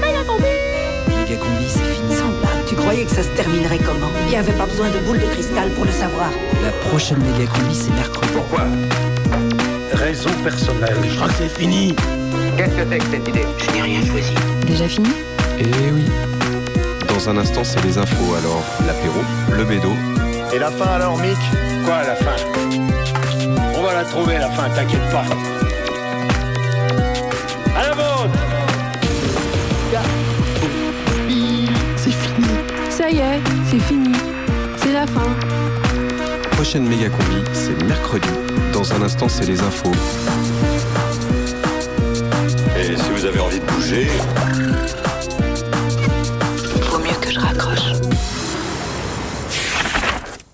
Méga combi, c'est fini. Sans blague, tu croyais que ça se terminerait comment? Il n'y avait pas besoin de boule de cristal pour le savoir. La prochaine méga combi, c'est mercredi. Pourquoi? Raison personnelle. Je crois que c'est fini. Qu'est-ce que c'est que cette idée? Je n'ai rien choisi. Déjà fini? Eh oui. Dans un instant, c'est les infos. Alors, l'apéro, le bédo. Et la fin alors, Mick? Quoi, la fin? On va la trouver, la fin, t'inquiète pas. À la vôtre C'est fini. Ça y est, c'est fini. C'est la fin. Prochaine méga combi, c'est mercredi. Dans un instant, c'est les infos. Et si vous avez envie de bouger,